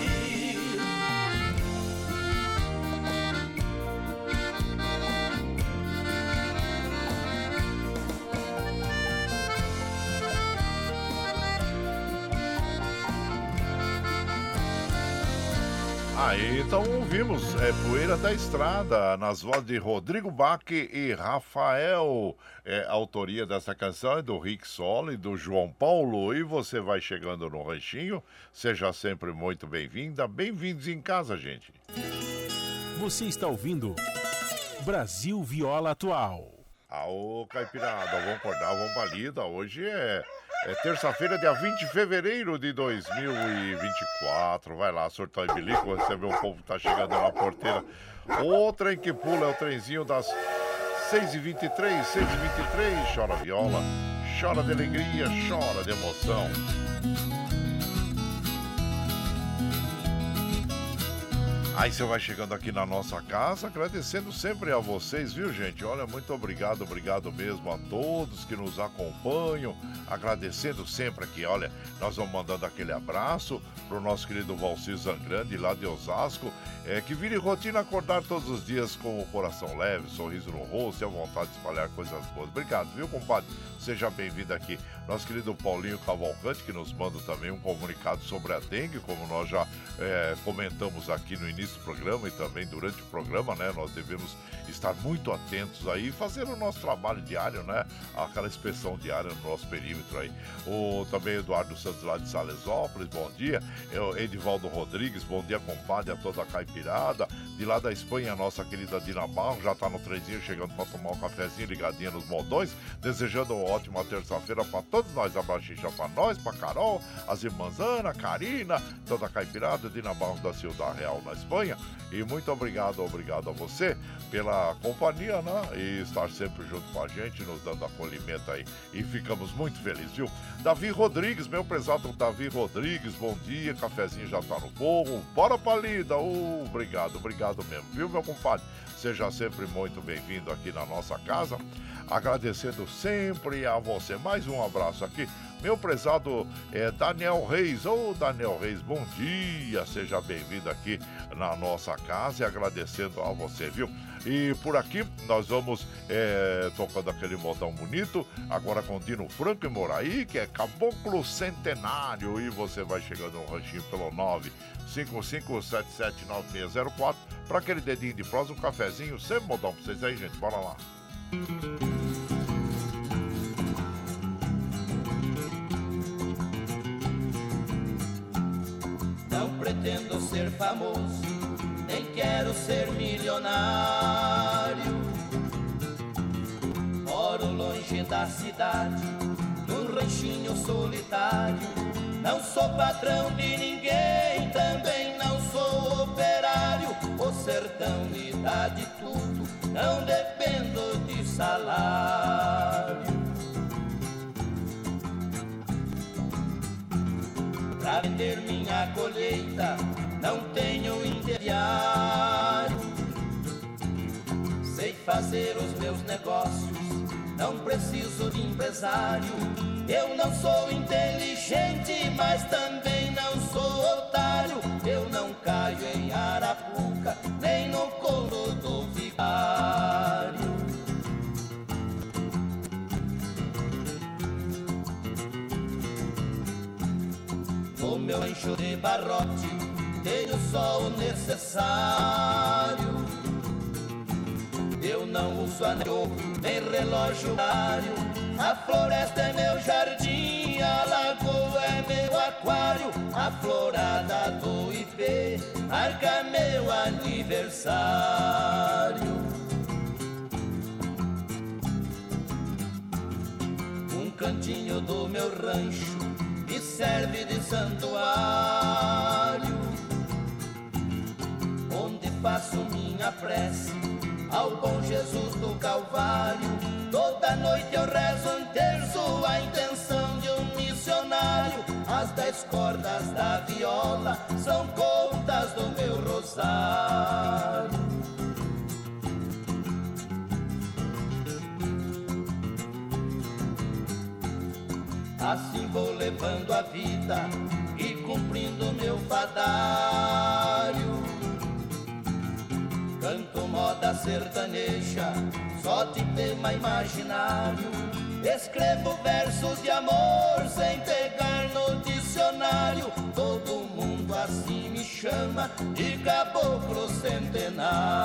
Aí então ouvimos é, Poeira da Estrada, nas vozes de Rodrigo Bach e Rafael. É, autoria dessa canção é do Rick Solo e do João Paulo. E você vai chegando no ranchinho, seja sempre muito bem-vinda. Bem-vindos em casa, gente. Você está ouvindo Brasil Viola Atual. Aô, Caipirada, vamos acordar, vamos pra lida. Hoje é, é terça-feira, dia 20 de fevereiro de 2024. Vai lá, surtar e bilico, receber o povo que tá chegando na porteira. O trem que pula é o trenzinho das 6h23, 6h23. Chora viola, chora de alegria, chora de emoção. Aí você vai chegando aqui na nossa casa, agradecendo sempre a vocês, viu, gente? Olha, muito obrigado, obrigado mesmo a todos que nos acompanham. Agradecendo sempre aqui, olha, nós vamos mandando aquele abraço pro nosso querido Valcir Zangrande, lá de Osasco, é, que vire rotina acordar todos os dias com o coração leve, sorriso no rosto e a vontade de espalhar coisas boas. Obrigado, viu, compadre? Seja bem-vindo aqui. Nosso querido Paulinho Cavalcante, que nos manda também um comunicado sobre a dengue, como nós já é, comentamos aqui no início do programa e também durante o programa, né? Nós devemos estar muito atentos aí, fazer o nosso trabalho diário, né? Aquela inspeção diária no nosso perímetro aí. O também Eduardo Santos lá de Salesópolis, bom dia. Eu, Edivaldo Rodrigues, bom dia, compadre, a toda a caipirada. De lá da Espanha, a nossa querida Dina Barro já tá no trenzinho chegando para tomar um cafezinho ligadinha nos moldões, desejando uma ótima terça-feira para todos nós. Abraxixa para nós, para Carol, as irmãs Ana, Karina, toda a caipirada, Dina Barros da Ciudad Real na Espanha. E muito obrigado, obrigado a você pela companhia, né? E estar sempre junto com a gente, nos dando acolhimento aí. E ficamos muito felizes, viu? Davi Rodrigues, meu prezado Davi Rodrigues, bom dia, cafezinho já tá no fogo. Bora pra lida, uh, obrigado, obrigado mesmo, viu, meu compadre? Seja sempre muito bem-vindo aqui na nossa casa. Agradecendo sempre a você. Mais um abraço aqui. Meu prezado é, Daniel Reis. Ô, Daniel Reis, bom dia. Seja bem-vindo aqui na nossa casa e agradecendo a você, viu? E por aqui nós vamos é, tocando aquele modão bonito, agora com Dino Franco e Moraí, que é Caboclo Centenário. E você vai chegando no ranchinho pelo 955779604 para aquele dedinho de prosa, um cafezinho, sempre modão pra vocês aí, gente. Bora lá. Não pretendo ser famoso, nem quero ser milionário. Moro longe da cidade, num ranchinho solitário. Não sou patrão de ninguém, também não sou operário. O sertão me dá de tudo, não dependo de salário. Pra vender minha colheita, não tenho intermediário. Sei fazer os meus negócios, não preciso de empresário. Eu não sou inteligente, mas também não sou otário. Eu não caio em arapuca, nem no colo do vigário. No meu rancho de barrote, tenho só o necessário. Eu não uso anel, nem relógio horário. A floresta é meu jardim, a lagoa é meu aquário. A florada do IP marca meu aniversário. Um cantinho do meu rancho me serve de santuário, onde faço minha prece ao bom Jesus do Calvário. Toda noite eu rezo um terço, a intenção de um missionário. As dez cordas da viola são contas do meu rosário. Assim vou levando a vida e cumprindo meu fadário. Sertaneja, só de tema imaginário. Escrevo versos de amor sem pegar no dicionário. Todo mundo assim me chama de caboclo centenário.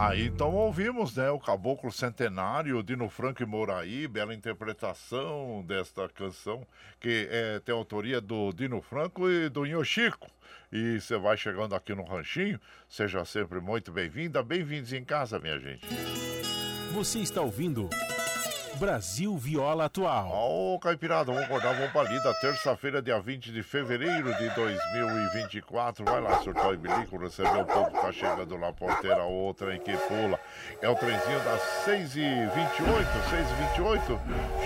Aí então ouvimos, né, o Caboclo Centenário, Dino Franco e Moraí, bela interpretação desta canção, que é, tem autoria do Dino Franco e do Inhochico. E você vai chegando aqui no Ranchinho, seja sempre muito bem-vinda, bem-vindos em casa, minha gente. Você está ouvindo Brasil Viola Atual. Ô, Caipirada, vamos acordar, vamos pra lida. Terça-feira, dia 20 de fevereiro de 2024. Vai lá, surtou e bilico, recebeu um pouco, tá chegando lá, porteira, outra em que pula. É o trenzinho das 6h28, 6h28.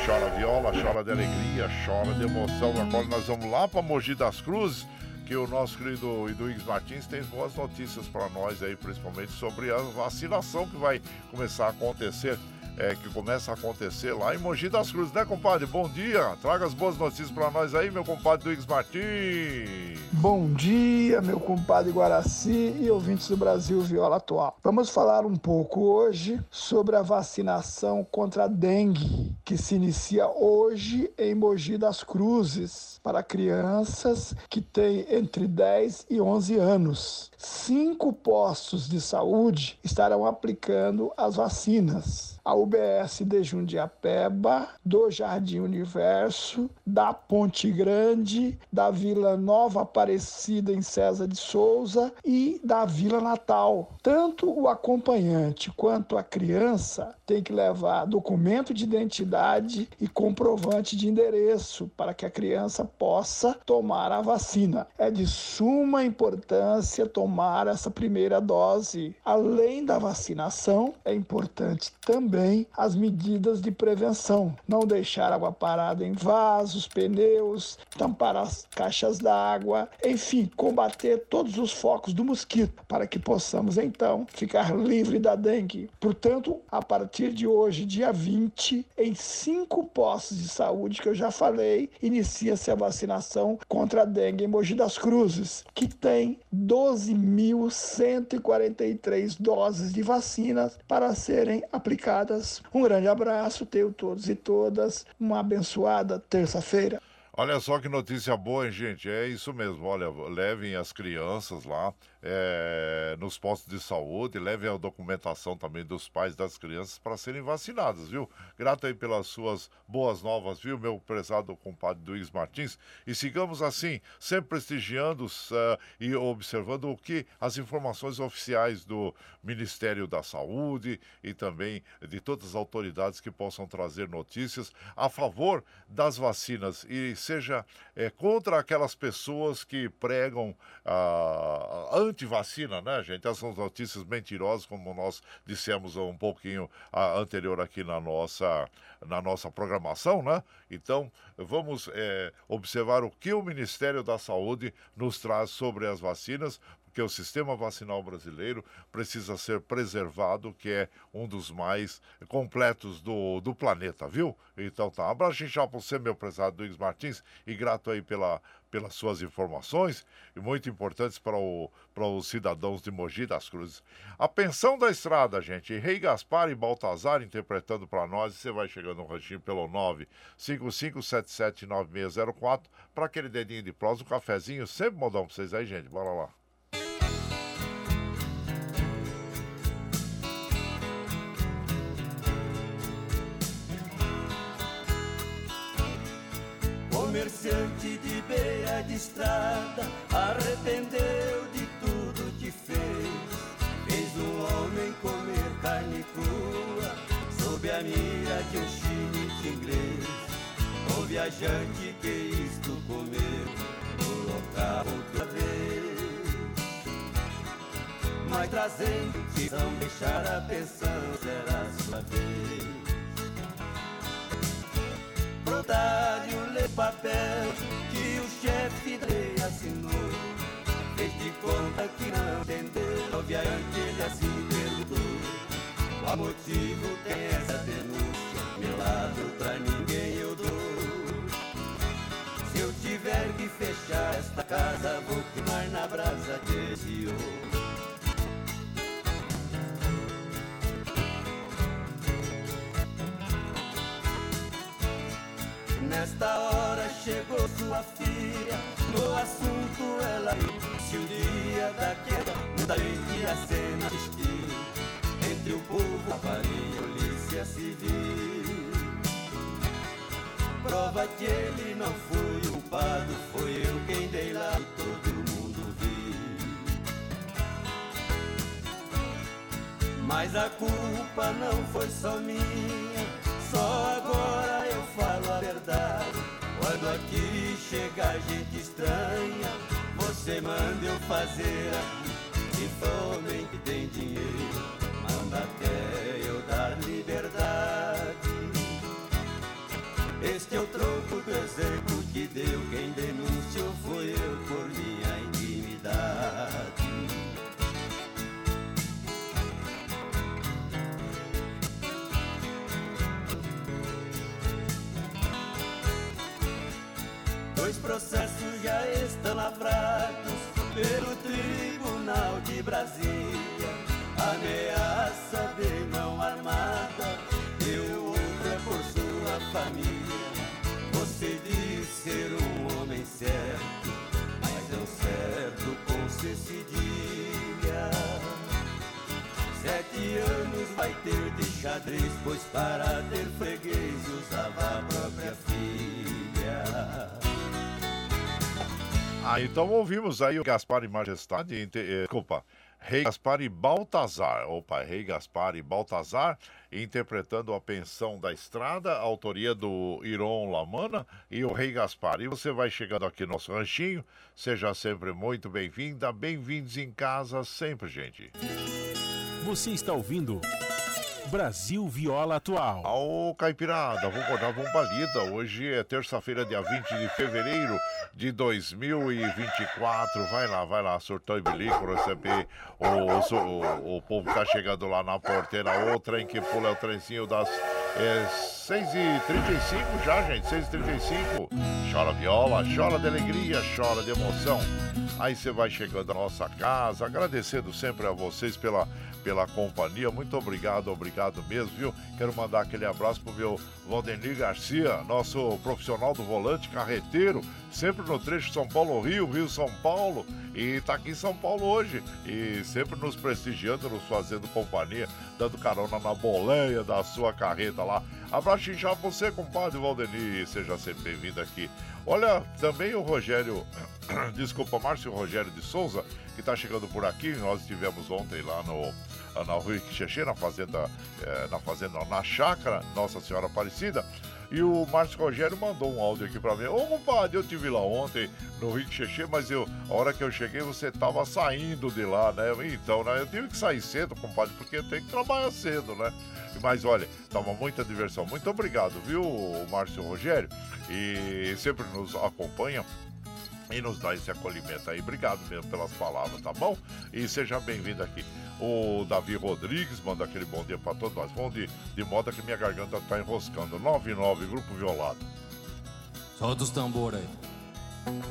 Chora viola, chora de alegria, chora de emoção. Agora nós vamos lá pra Mogi das Cruzes que o nosso querido Eduígues Martins tem boas notícias para nós aí, principalmente sobre a vacinação que vai começar a acontecer é, que começa a acontecer lá em Mogi das Cruzes, né, compadre? Bom dia, traga as boas notícias para nós aí, meu compadre Duígues Martins. Bom dia, meu compadre Guaraci e ouvintes do Brasil Viola Atual. Vamos falar um pouco hoje sobre a vacinação contra a dengue, que se inicia hoje em Mogi das Cruzes, para crianças que têm entre 10 e 11 anos. Cinco postos de saúde estarão aplicando as vacinas a UBS de Jundiapeba, do Jardim Universo, da Ponte Grande, da Vila Nova Aparecida em César de Souza e da Vila Natal. Tanto o acompanhante quanto a criança tem que levar documento de identidade e comprovante de endereço para que a criança possa tomar a vacina. É de suma importância tomar essa primeira dose. Além da vacinação, é importante também as medidas de prevenção. Não deixar água parada em vasos, pneus, tampar as caixas d'água, enfim, combater todos os focos do mosquito para que possamos então ficar livre da dengue. Portanto, a partir de hoje, dia 20, em cinco postos de saúde que eu já falei, inicia-se a vacinação contra a dengue em Mogi das Cruzes, que tem 12.143 doses de vacinas para serem aplicadas um grande abraço, tenho todos e todas uma abençoada terça-feira. Olha só que notícia boa, hein, gente? É isso mesmo. Olha, levem as crianças lá é, nos postos de saúde, levem a documentação também dos pais das crianças para serem vacinadas, viu? Grato aí pelas suas boas novas, viu, meu prezado compadre Luiz Martins? E sigamos assim, sempre prestigiando uh, e observando o que as informações oficiais do Ministério da Saúde e também de todas as autoridades que possam trazer notícias a favor das vacinas e seja é, contra aquelas pessoas que pregam a uh, anti-vacina, né, gente? Essas notícias mentirosas, como nós dissemos um pouquinho anterior aqui na nossa, na nossa programação, né? Então, vamos é, observar o que o Ministério da Saúde nos traz sobre as vacinas, porque o sistema vacinal brasileiro precisa ser preservado, que é um dos mais completos do, do planeta, viu? Então tá. Um abraço inchado para você, meu prezado Luiz Martins, e grato aí pela, pelas suas informações e muito importantes para, o, para os cidadãos de Mogi das Cruzes. A pensão da estrada, gente. Rei Gaspar e Baltazar interpretando para nós. E você vai chegando no ranchinho pelo 955779604 para aquele dedinho de prosa, um cafezinho. Sempre modão para vocês aí, gente. Bora lá. De estrada arrependeu de tudo que fez. Fez um homem comer carne crua sob a mira de um chinite inglês. Um viajante que isto comeu, colocar outra vez. Mas trazendo que não deixar a pensão será sua vez brotário lê papel o chefe dele assinou. Fez de conta que não entendeu, obviamente ele assim perguntou. Qual motivo tem essa denúncia? Meu lado pra ninguém eu dou. Se eu tiver que fechar esta casa, vou queimar na brasa desse ouro. Filha. No assunto ela se o dia da queda, muita gente a cena assistiu. Entre o povo, a varinha, polícia civil. Prova que ele não foi o culpado, foi eu quem dei lá todo mundo viu. Mas a culpa não foi só minha, só agora eu falo a verdade. Quando aqui chega gente estranha, você manda eu fazer for homem que tem dinheiro, manda até eu dar liberdade. Este é o troco do exemplo que deu. Quem denunciou foi eu processos já estão lavrados pelo Tribunal de Brasília. Ameaça de mão armada e o outro é por sua família. Você diz ser um homem certo, mas é o certo com C cedilha. Sete anos vai ter de xadrez, pois para ter freguês usava a própria filha. Ah, então ouvimos aí o Gaspar e Majestade, eh, desculpa, Rei Gaspar e Baltazar, opa, Rei Gaspar e Baltazar, interpretando a Pensão da Estrada, autoria do Iron Lamana e o Rei Gaspar. E você vai chegando aqui no nosso ranchinho, seja sempre muito bem-vinda, bem-vindos em casa sempre, gente. Você está ouvindo Brasil Viola Atual. Ô, Caipirada, vamos acordar, vamos balida. Hoje é terça-feira, dia 20 de fevereiro de 2024. Vai lá, vai lá, surtão e bilico, receber o, o, o, povo que tá chegando lá na porteira. O trem que pula é o trencinho das é, 6h35 já, gente, 6h35. Chora viola, chora de alegria, chora de emoção. Aí você vai chegando à nossa casa, agradecendo sempre a vocês pela, pela companhia. Muito obrigado, obrigado mesmo, viu? Quero mandar aquele abraço pro meu Valdenir Garcia, nosso profissional do volante, carreteiro, sempre no trecho São Paulo-Rio, Rio-São Paulo, e tá aqui em São Paulo hoje, e sempre nos prestigiando, nos fazendo companhia, dando carona na boleia da sua carreta lá. Abraço já pra você, compadre Valdenir, seja sempre bem-vindo aqui. Olha, também o Rogério, (clears throat) desculpa, Márcio Rogério de Souza, que tá chegando por aqui, nós estivemos ontem lá no na Rua Ixexê, na fazenda, eh, na fazenda, na chácara Nossa Senhora Aparecida. E o Márcio Rogério mandou um áudio aqui pra mim. Ô, compadre, eu tive lá ontem no Rio Xexê, mas eu, a hora que eu cheguei você tava saindo de lá, né? Então, né, eu tive que sair cedo, compadre, porque eu tenho que trabalhar cedo, né? Mas olha, tava muita diversão. Muito obrigado, viu, Márcio Rogério? E sempre nos acompanha e nos dá esse acolhimento aí. Obrigado mesmo pelas palavras, tá bom? E seja bem-vindo aqui. O Davi Rodrigues manda aquele bom dia para todos nós. Bom de, de moda que minha garganta tá enroscando. 99, Grupo Violado. Solta os tambores aí.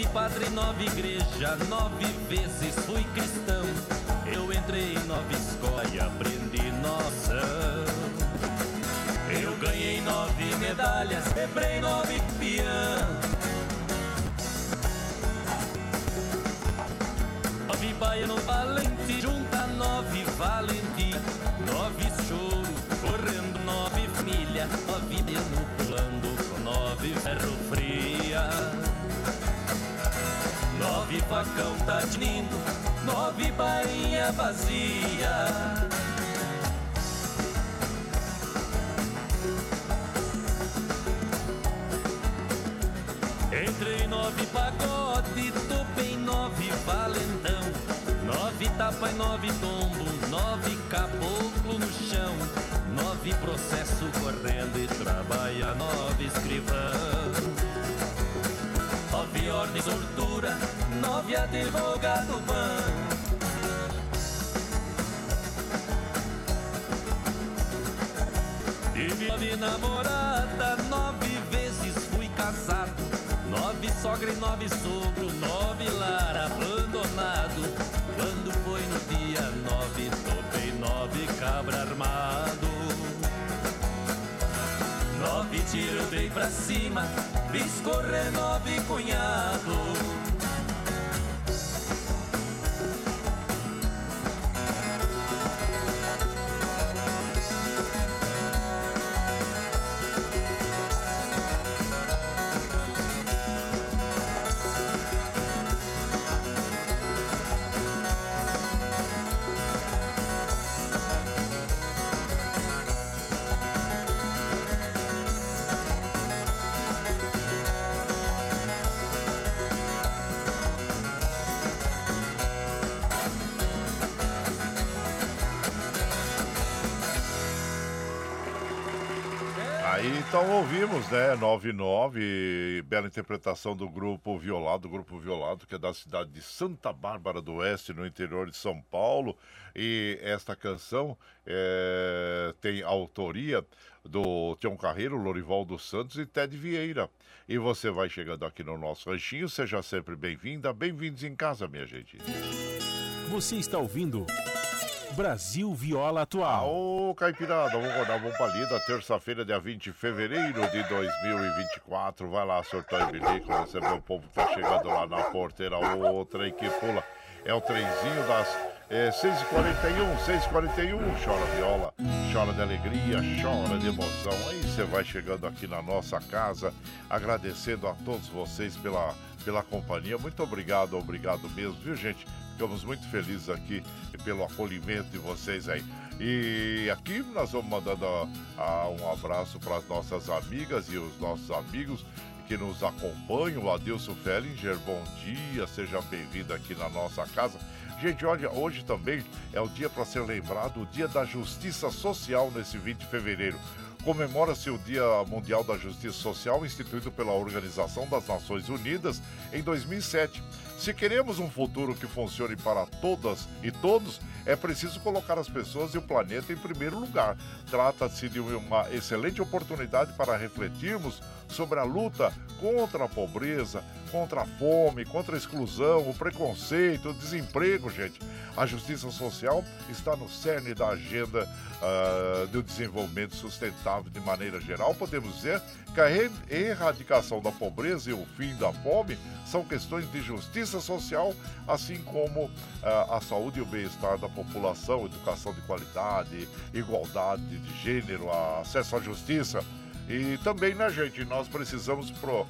Nove padre, nove igreja, nove vezes fui cristão. Eu entrei em nova escola e aprendi noção. Eu ganhei nove medalhas, quebrei nove pião. baiano valente, junta nove valente, nove choro, correndo nove família, nove no pulando, nove ferro fria. Nove facão tá tinindo, nove bainha vazia. Entrei nove pagode, topei nove valentão. Nove tapa e nove tombo, nove caboclo no chão. Nove processo correndo e trabalha nove escrivão. Nove ordens tortura, nove advogado vão Tive nove namorada, nove vezes fui casado Nove sogra e nove sogro, nove lar abandonado. Quando foi no dia nove, topei nove cabra armado. Nove tiro dei pra cima, fiz nove cunhado. Então ouvimos, né? 99, bela interpretação do grupo Violado, grupo Violado, que é da cidade de Santa Bárbara do Oeste, no interior de São Paulo. E esta canção é, tem autoria do Tião Carreiro, Lorival dos Santos e Ted Vieira. E você vai chegando aqui no nosso ranchinho, seja sempre bem-vinda, bem-vindos em casa, minha gente. Você está ouvindo Brasil Viola Atual. Ô, Caipirada, vamos rodar pra lida, terça-feira, dia 20 de fevereiro de 2024. Vai lá, surtou e bilico, receber o povo que tá chegando lá na porteira. O trem que pula é o trenzinho das é, 6h41, 6h41. Chora viola, chora de alegria, chora de emoção. Aí você vai chegando aqui na nossa casa, agradecendo a todos vocês pela, pela companhia. Muito obrigado, obrigado mesmo, viu, gente? Ficamos muito felizes aqui pelo acolhimento de vocês aí. E aqui nós vamos mandando ah, um abraço para as nossas amigas e os nossos amigos que nos acompanham. Adilson Fellinger, bom dia, seja bem-vindo aqui na nossa casa. Gente, olha, hoje também é o dia para ser lembrado, o Dia da Justiça Social nesse 20 de fevereiro comemora-se o Dia Mundial da Justiça Social, instituído pela Organização das Nações Unidas em 2007. Se queremos um futuro que funcione para todas e todos, é preciso colocar as pessoas e o planeta em primeiro lugar. Trata-se de uma excelente oportunidade para refletirmos sobre a luta contra a pobreza, contra a fome, contra a exclusão, o preconceito, o desemprego, gente. A justiça social está no cerne da agenda uh, do desenvolvimento sustentável de maneira geral. Podemos dizer que a erradicação da pobreza e o fim da fome são questões de justiça social, assim como uh, a saúde e o bem-estar da população, educação de qualidade, igualdade de gênero, acesso à justiça. E também, né, gente, nós precisamos pro,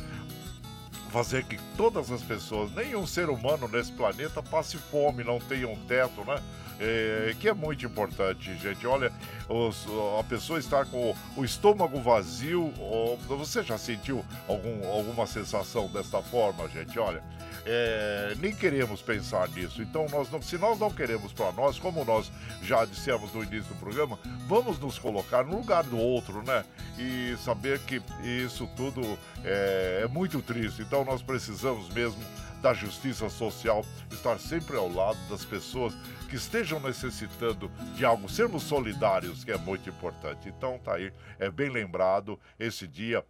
fazer que todas as pessoas, nenhum ser humano nesse planeta passe fome, não tenha um teto, né? É, que é muito importante, gente. Olha, os, a pessoa está com o estômago vazio. Ou, você já sentiu algum, alguma sensação desta forma, gente? Olha, é, nem queremos pensar nisso. Então, nós não, se nós não queremos para nós, como nós já dissemos no início do programa, vamos nos colocar no lugar do outro, né? E saber que isso tudo é, é muito triste. Então, nós precisamos mesmo da justiça social, estar sempre ao lado das pessoas que estejam necessitando de algo, sermos solidários, que é muito importante. Então tá aí, é bem lembrado esse dia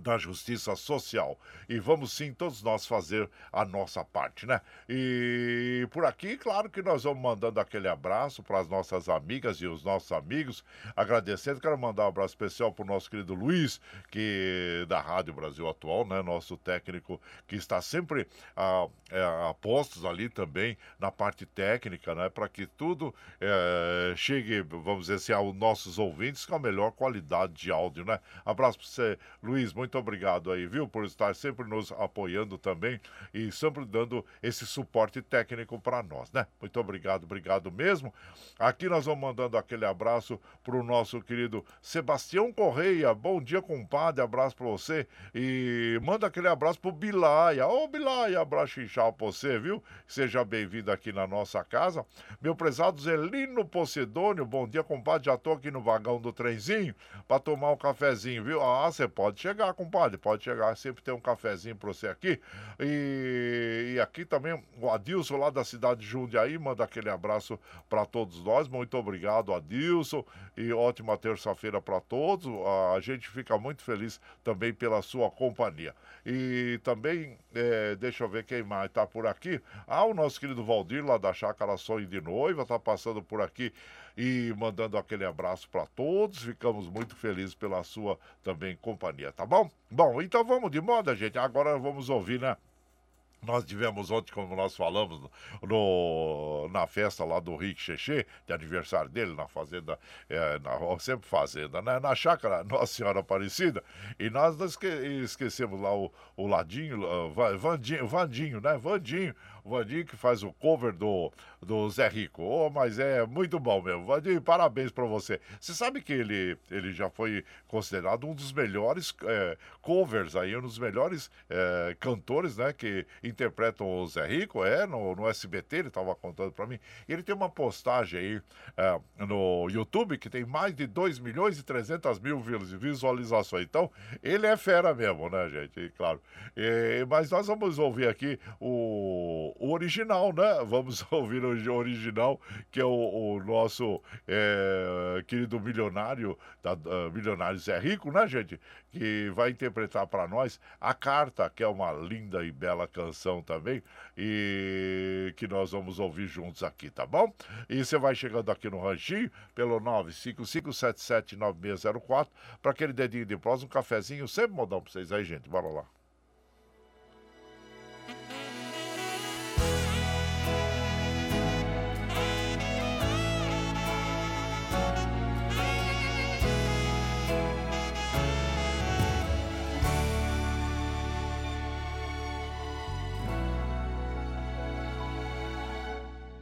da justiça social. E vamos sim todos nós fazer a nossa parte, né? E por aqui, claro que nós vamos mandando aquele abraço para as nossas amigas e os nossos amigos, agradecendo. Quero mandar um abraço especial para o nosso querido Luiz, que da Rádio Brasil Atual, né? Nosso técnico que está sempre a, a, a postos ali também na parte técnica, né? Para que tudo é, chegue, vamos dizer assim, aos nossos ouvintes com a melhor qualidade de áudio, né? Abraço para você, Luiz. Obrigado aí, viu, por estar sempre nos apoiando também e sempre dando esse suporte técnico para nós, né? Muito obrigado, obrigado mesmo. Aqui nós vamos mandando aquele abraço para o nosso querido Sebastião Correia. Bom dia, compadre. Abraço para você. E manda aquele abraço pro Bilaia. Ô, Bilaia, abraço inchado pra você, viu? Seja bem-vindo aqui na nossa casa. Meu prezado Zelino Pocedônio, bom dia, compadre. Já tô aqui no vagão do trenzinho para tomar um cafezinho, viu? Ah, você pode chegar, compadre, pode chegar, sempre tem um cafezinho para você aqui. E, e, aqui também o Adilson, lá da cidade de Jundiaí, manda aquele abraço para todos nós. Muito obrigado, Adilson, e ótima terça-feira para todos. A gente fica muito feliz também pela sua companhia. E também, é, deixa eu ver quem mais está por aqui. Ah, o nosso querido Valdir, lá da Chácara Sonho de Noiva, está passando por aqui e mandando aquele abraço para todos. Ficamos muito felizes pela sua também companhia, tá bom? Bom, então vamos de moda, gente. Agora vamos ouvir, né? Nós tivemos ontem, como nós falamos, no, na festa lá do Rick Cheche, de aniversário dele, na fazenda, é, na, sempre fazenda, né? na chácara Nossa Senhora Aparecida, e nós esque, esquecemos lá o, o Ladinho, uh, Vandinho, Vandinho, né? Vandinho, o Vandinho que faz o cover do, do Zé Rico. Oh, mas é muito bom mesmo. Vandinho, parabéns para você. Você sabe que ele, ele já foi considerado um dos melhores é, covers aí, um dos melhores é, cantores, né? Que interpretam o Zé Rico, é, no, no SBT, ele estava contando para mim. Ele tem uma postagem aí é, no YouTube que tem mais de 2 milhões e 300 mil visualizações. Então, ele é fera mesmo, né, gente? E, claro. E, mas nós vamos ouvir aqui o, o original, né? Vamos (laughs) ouvir o original, que é o, o nosso é, querido milionário, da, uh, milionário Zé Rico, né, gente? Que vai interpretar para nós a carta, que é uma linda e bela canção também e que nós vamos ouvir juntos aqui, tá bom? E você vai chegando aqui no ranchinho pelo 955779604 para aquele dedinho de prós, um cafezinho, sempre modão para vocês aí, gente. Bora lá.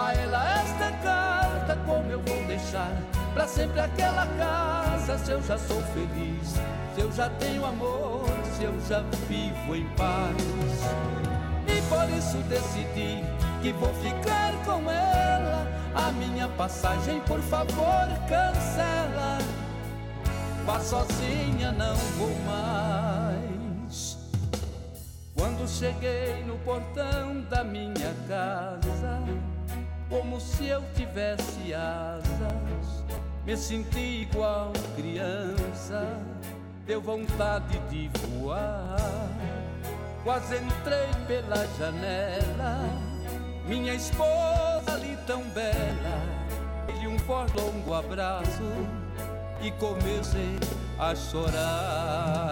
A ela esta carta, como eu vou deixar para sempre aquela casa? Se eu já sou feliz, se eu já tenho amor, se eu já vivo em paz. E por isso decidi que vou ficar com ela. A minha passagem, por favor, cancela. Vá sozinha, não vou mais. Quando cheguei no portão da minha casa como se eu tivesse asas. Me senti igual criança, deu vontade de voar. Quase entrei pela janela, minha esposa ali tão bela. Dei um forte longo abraço e comecei a chorar.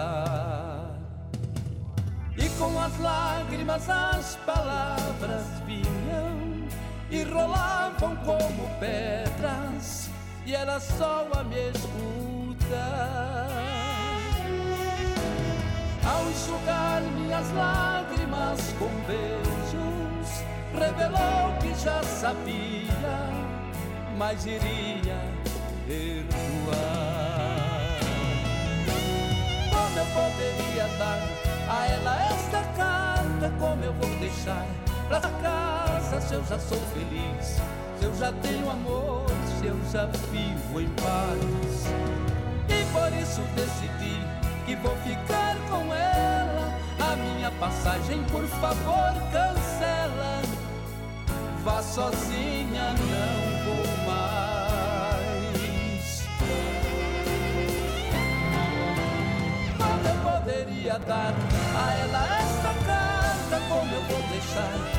com as lágrimas as palavras vinham e rolavam como pedras, e era só a me escutar. Ao enxugar minhas lágrimas com beijos, revelou que já sabia, mas iria perdoar. Como eu poderia dar a ela esta carta? Como eu vou deixar pra casa se eu já sou feliz? Se eu já tenho amor, se eu já vivo em paz. E por isso decidi que vou ficar com ela. A minha passagem, por favor, cancela. Vá sozinha, não vou mais. Poderia dar a ela esta carta? Como eu vou deixar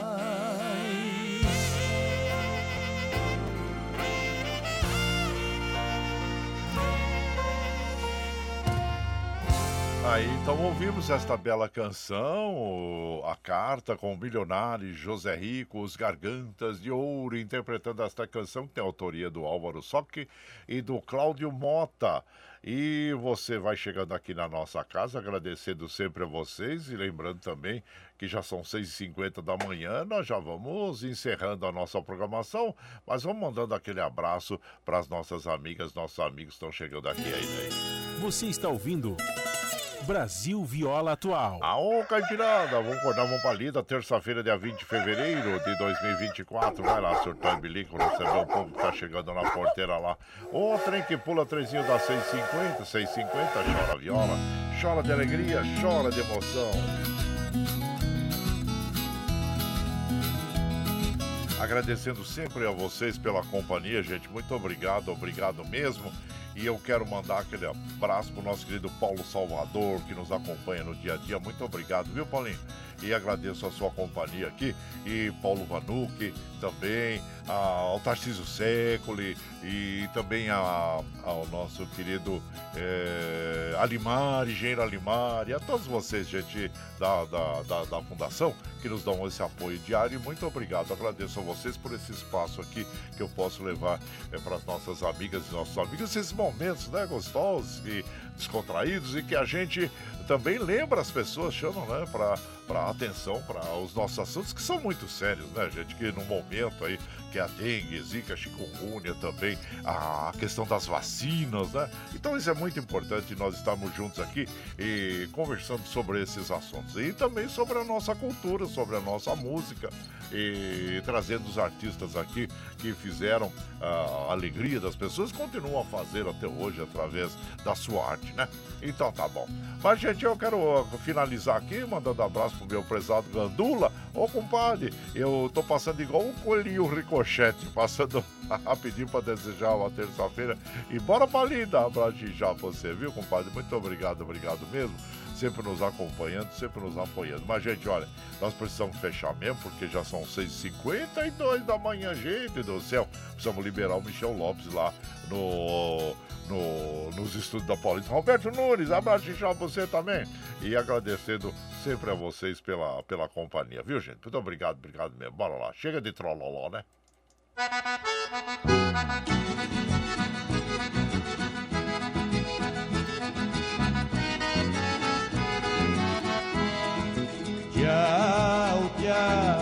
Aí então ouvimos esta bela canção, a carta com o milionário José Rico, os Gargantas de Ouro, interpretando esta canção que tem autoria do Álvaro Sock e do Cláudio Mota. E você vai chegando aqui na nossa casa, agradecendo sempre a vocês e lembrando também que já são 6h50 da manhã, nós já vamos encerrando a nossa programação, mas vamos mandando aquele abraço para as nossas amigas, nossos amigos que estão chegando aqui ainda. aí. Você está ouvindo Brasil Viola Atual. Aô, Caipirada, vamos acordar, vamos pra lida, terça-feira, dia 20 de fevereiro de 2024. Vai lá, surtar bilico, receber o povo que tá chegando na porteira lá. Ô, trem que pula, trenzinho da 650, 650, chora viola, chora de alegria, chora de emoção. Agradecendo sempre a vocês pela companhia, gente. Muito obrigado, obrigado mesmo. E eu quero mandar aquele abraço pro nosso querido Paulo Salvador, que nos acompanha no dia a dia. Muito obrigado, viu, Paulinho? E agradeço a sua companhia aqui. E Paulo Vanucci também, a- ao Tarcísio Secoli e também a- ao nosso querido eh, Alimar, engenheiro Alimar, e a todos vocês, gente da, da, da, da Fundação, que nos dão esse apoio diário. E muito obrigado. Agradeço a vocês por esse espaço aqui que eu posso levar para as nossas amigas e nossos amigos esses momentos, né, gostosos e descontraídos e que a gente também lembra as pessoas, chamam, né, para para atenção para os nossos assuntos que são muito sérios, né, gente? Que no momento aí que é a dengue, zika, chikungunya também, a questão das vacinas, né? Então isso é muito importante nós estarmos juntos aqui e conversando sobre esses assuntos e também sobre a nossa cultura, sobre a nossa música e trazendo os artistas aqui que fizeram a alegria das pessoas, continuam a fazer até hoje através da sua arte, né? Então tá bom. Mas, gente, eu quero uh, finalizar aqui mandando abraço pro meu prezado Gandula. Ô, compadre, eu tô passando igual um coelhinho ricochete, passando (laughs) rapidinho pra desejar uma terça-feira. E bora pra linda, abraço já você, viu, compadre? Muito obrigado, obrigado mesmo sempre nos acompanhando, sempre nos apoiando. Mas, gente, olha, nós precisamos fechar mesmo, porque já são 6h52 da manhã, gente do céu. Precisamos liberar o Michel Lopes lá no, no, nos estúdios da Paulista. Roberto Nunes, abraço já você também. E agradecendo sempre a vocês pela, pela companhia, viu, gente? Muito obrigado, obrigado mesmo. Bora lá, chega de trololó, né? Tchau, tchau,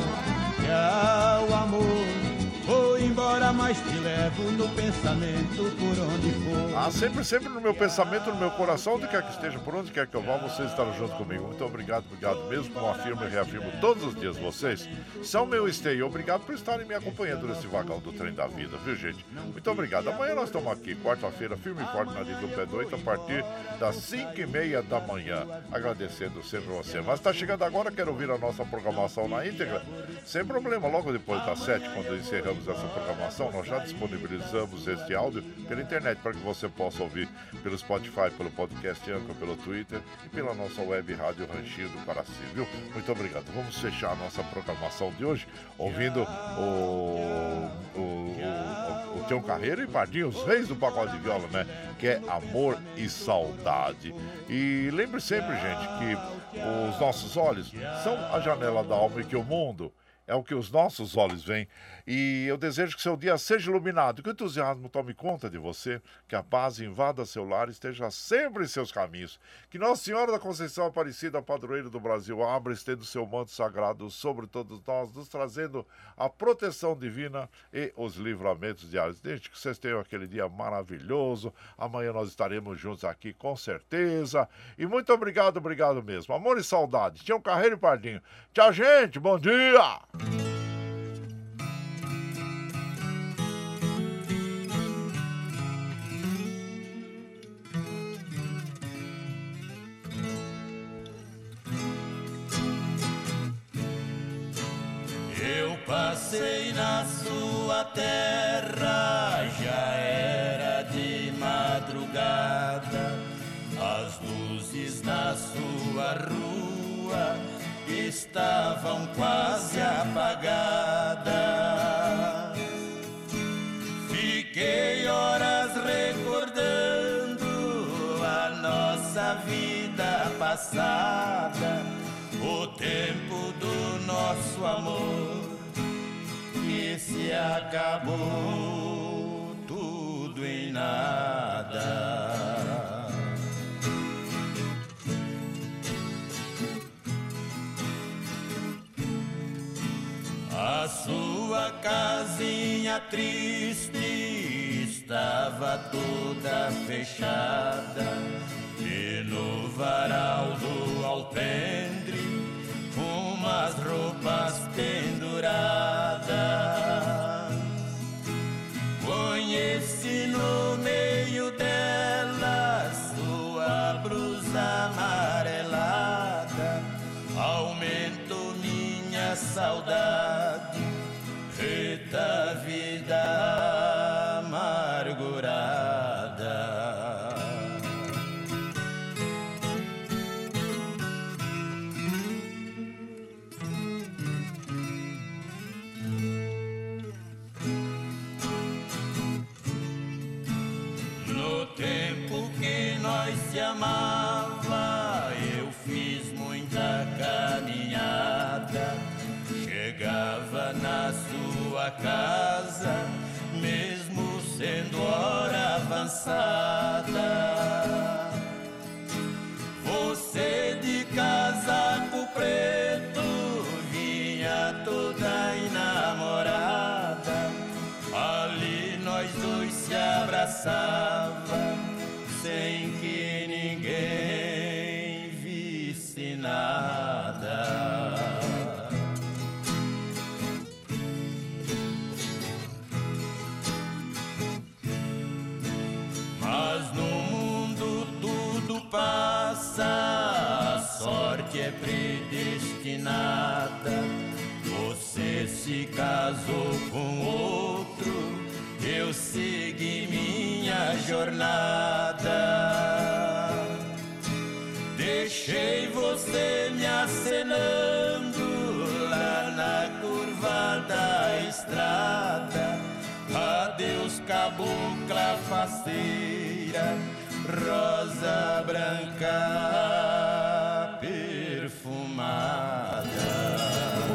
mais te levo no pensamento por onde for. Ah, sempre, sempre no meu pensamento, no meu coração, onde quer que esteja, por onde quer que eu vá, vocês estarão junto comigo. Muito obrigado, obrigado mesmo, como afirmo e reafirmo todos os dias. Vocês são meu esteio. Obrigado por estarem me acompanhando nesse vagão do trem da vida, viu, gente? Muito obrigado. Amanhã nós estamos aqui, quarta-feira, firme e forte na linha do pé do 8, a partir das 5 e meia da manhã. Agradecendo sempre você. Mas está chegando agora, quero ouvir a nossa programação na íntegra. Sem problema, logo depois das 7, quando encerramos essa programação, nós já disponibilizamos este áudio pela internet para que você possa ouvir pelo Spotify, pelo podcast Anchor, pelo Twitter e pela nossa web rádio Ranchinho do Paraci, viu? Muito obrigado. Vamos fechar a nossa programação de hoje ouvindo o, o, o, o Tião Carreiro e Pardinho, os reis do pagode de viola, né? Que é amor e saudade. E lembre sempre, gente, que os nossos olhos são a janela da alma e que o mundo é o que os nossos olhos veem. E eu desejo que seu dia seja iluminado, que o entusiasmo tome conta de você, que a paz invada seu lar e esteja sempre em seus caminhos. Que Nossa Senhora da Conceição Aparecida, padroeira do Brasil, abra e estenda seu manto sagrado sobre todos nós, nos trazendo a proteção divina e os livramentos diários. Desde que vocês tenham aquele dia maravilhoso. Amanhã nós estaremos juntos aqui com certeza. E muito obrigado, obrigado mesmo. Amor e saudade. Tinha um carreiro e pardinho. Tchau, gente. Bom dia. Eu passei na sua terra, já era de madrugada. As luzes na sua rua estavam quase apagadas. Fiquei horas recordando a nossa vida passada, o tempo do nosso amor que se acabou tudo em nada. Casinha triste estava toda fechada. E no varal do alpendre umas roupas penduradas. Conheci no meio dela sua blusa amarelada, aumentou minha saudade, avançada. Você de casaco preto vinha toda enamorada. Ali nós dois se abraçava predestinada. Você se casou com outro, eu segui minha jornada. Deixei você me acenando lá na curva da estrada. Adeus, cabocla faceira, rosa branca perfumada.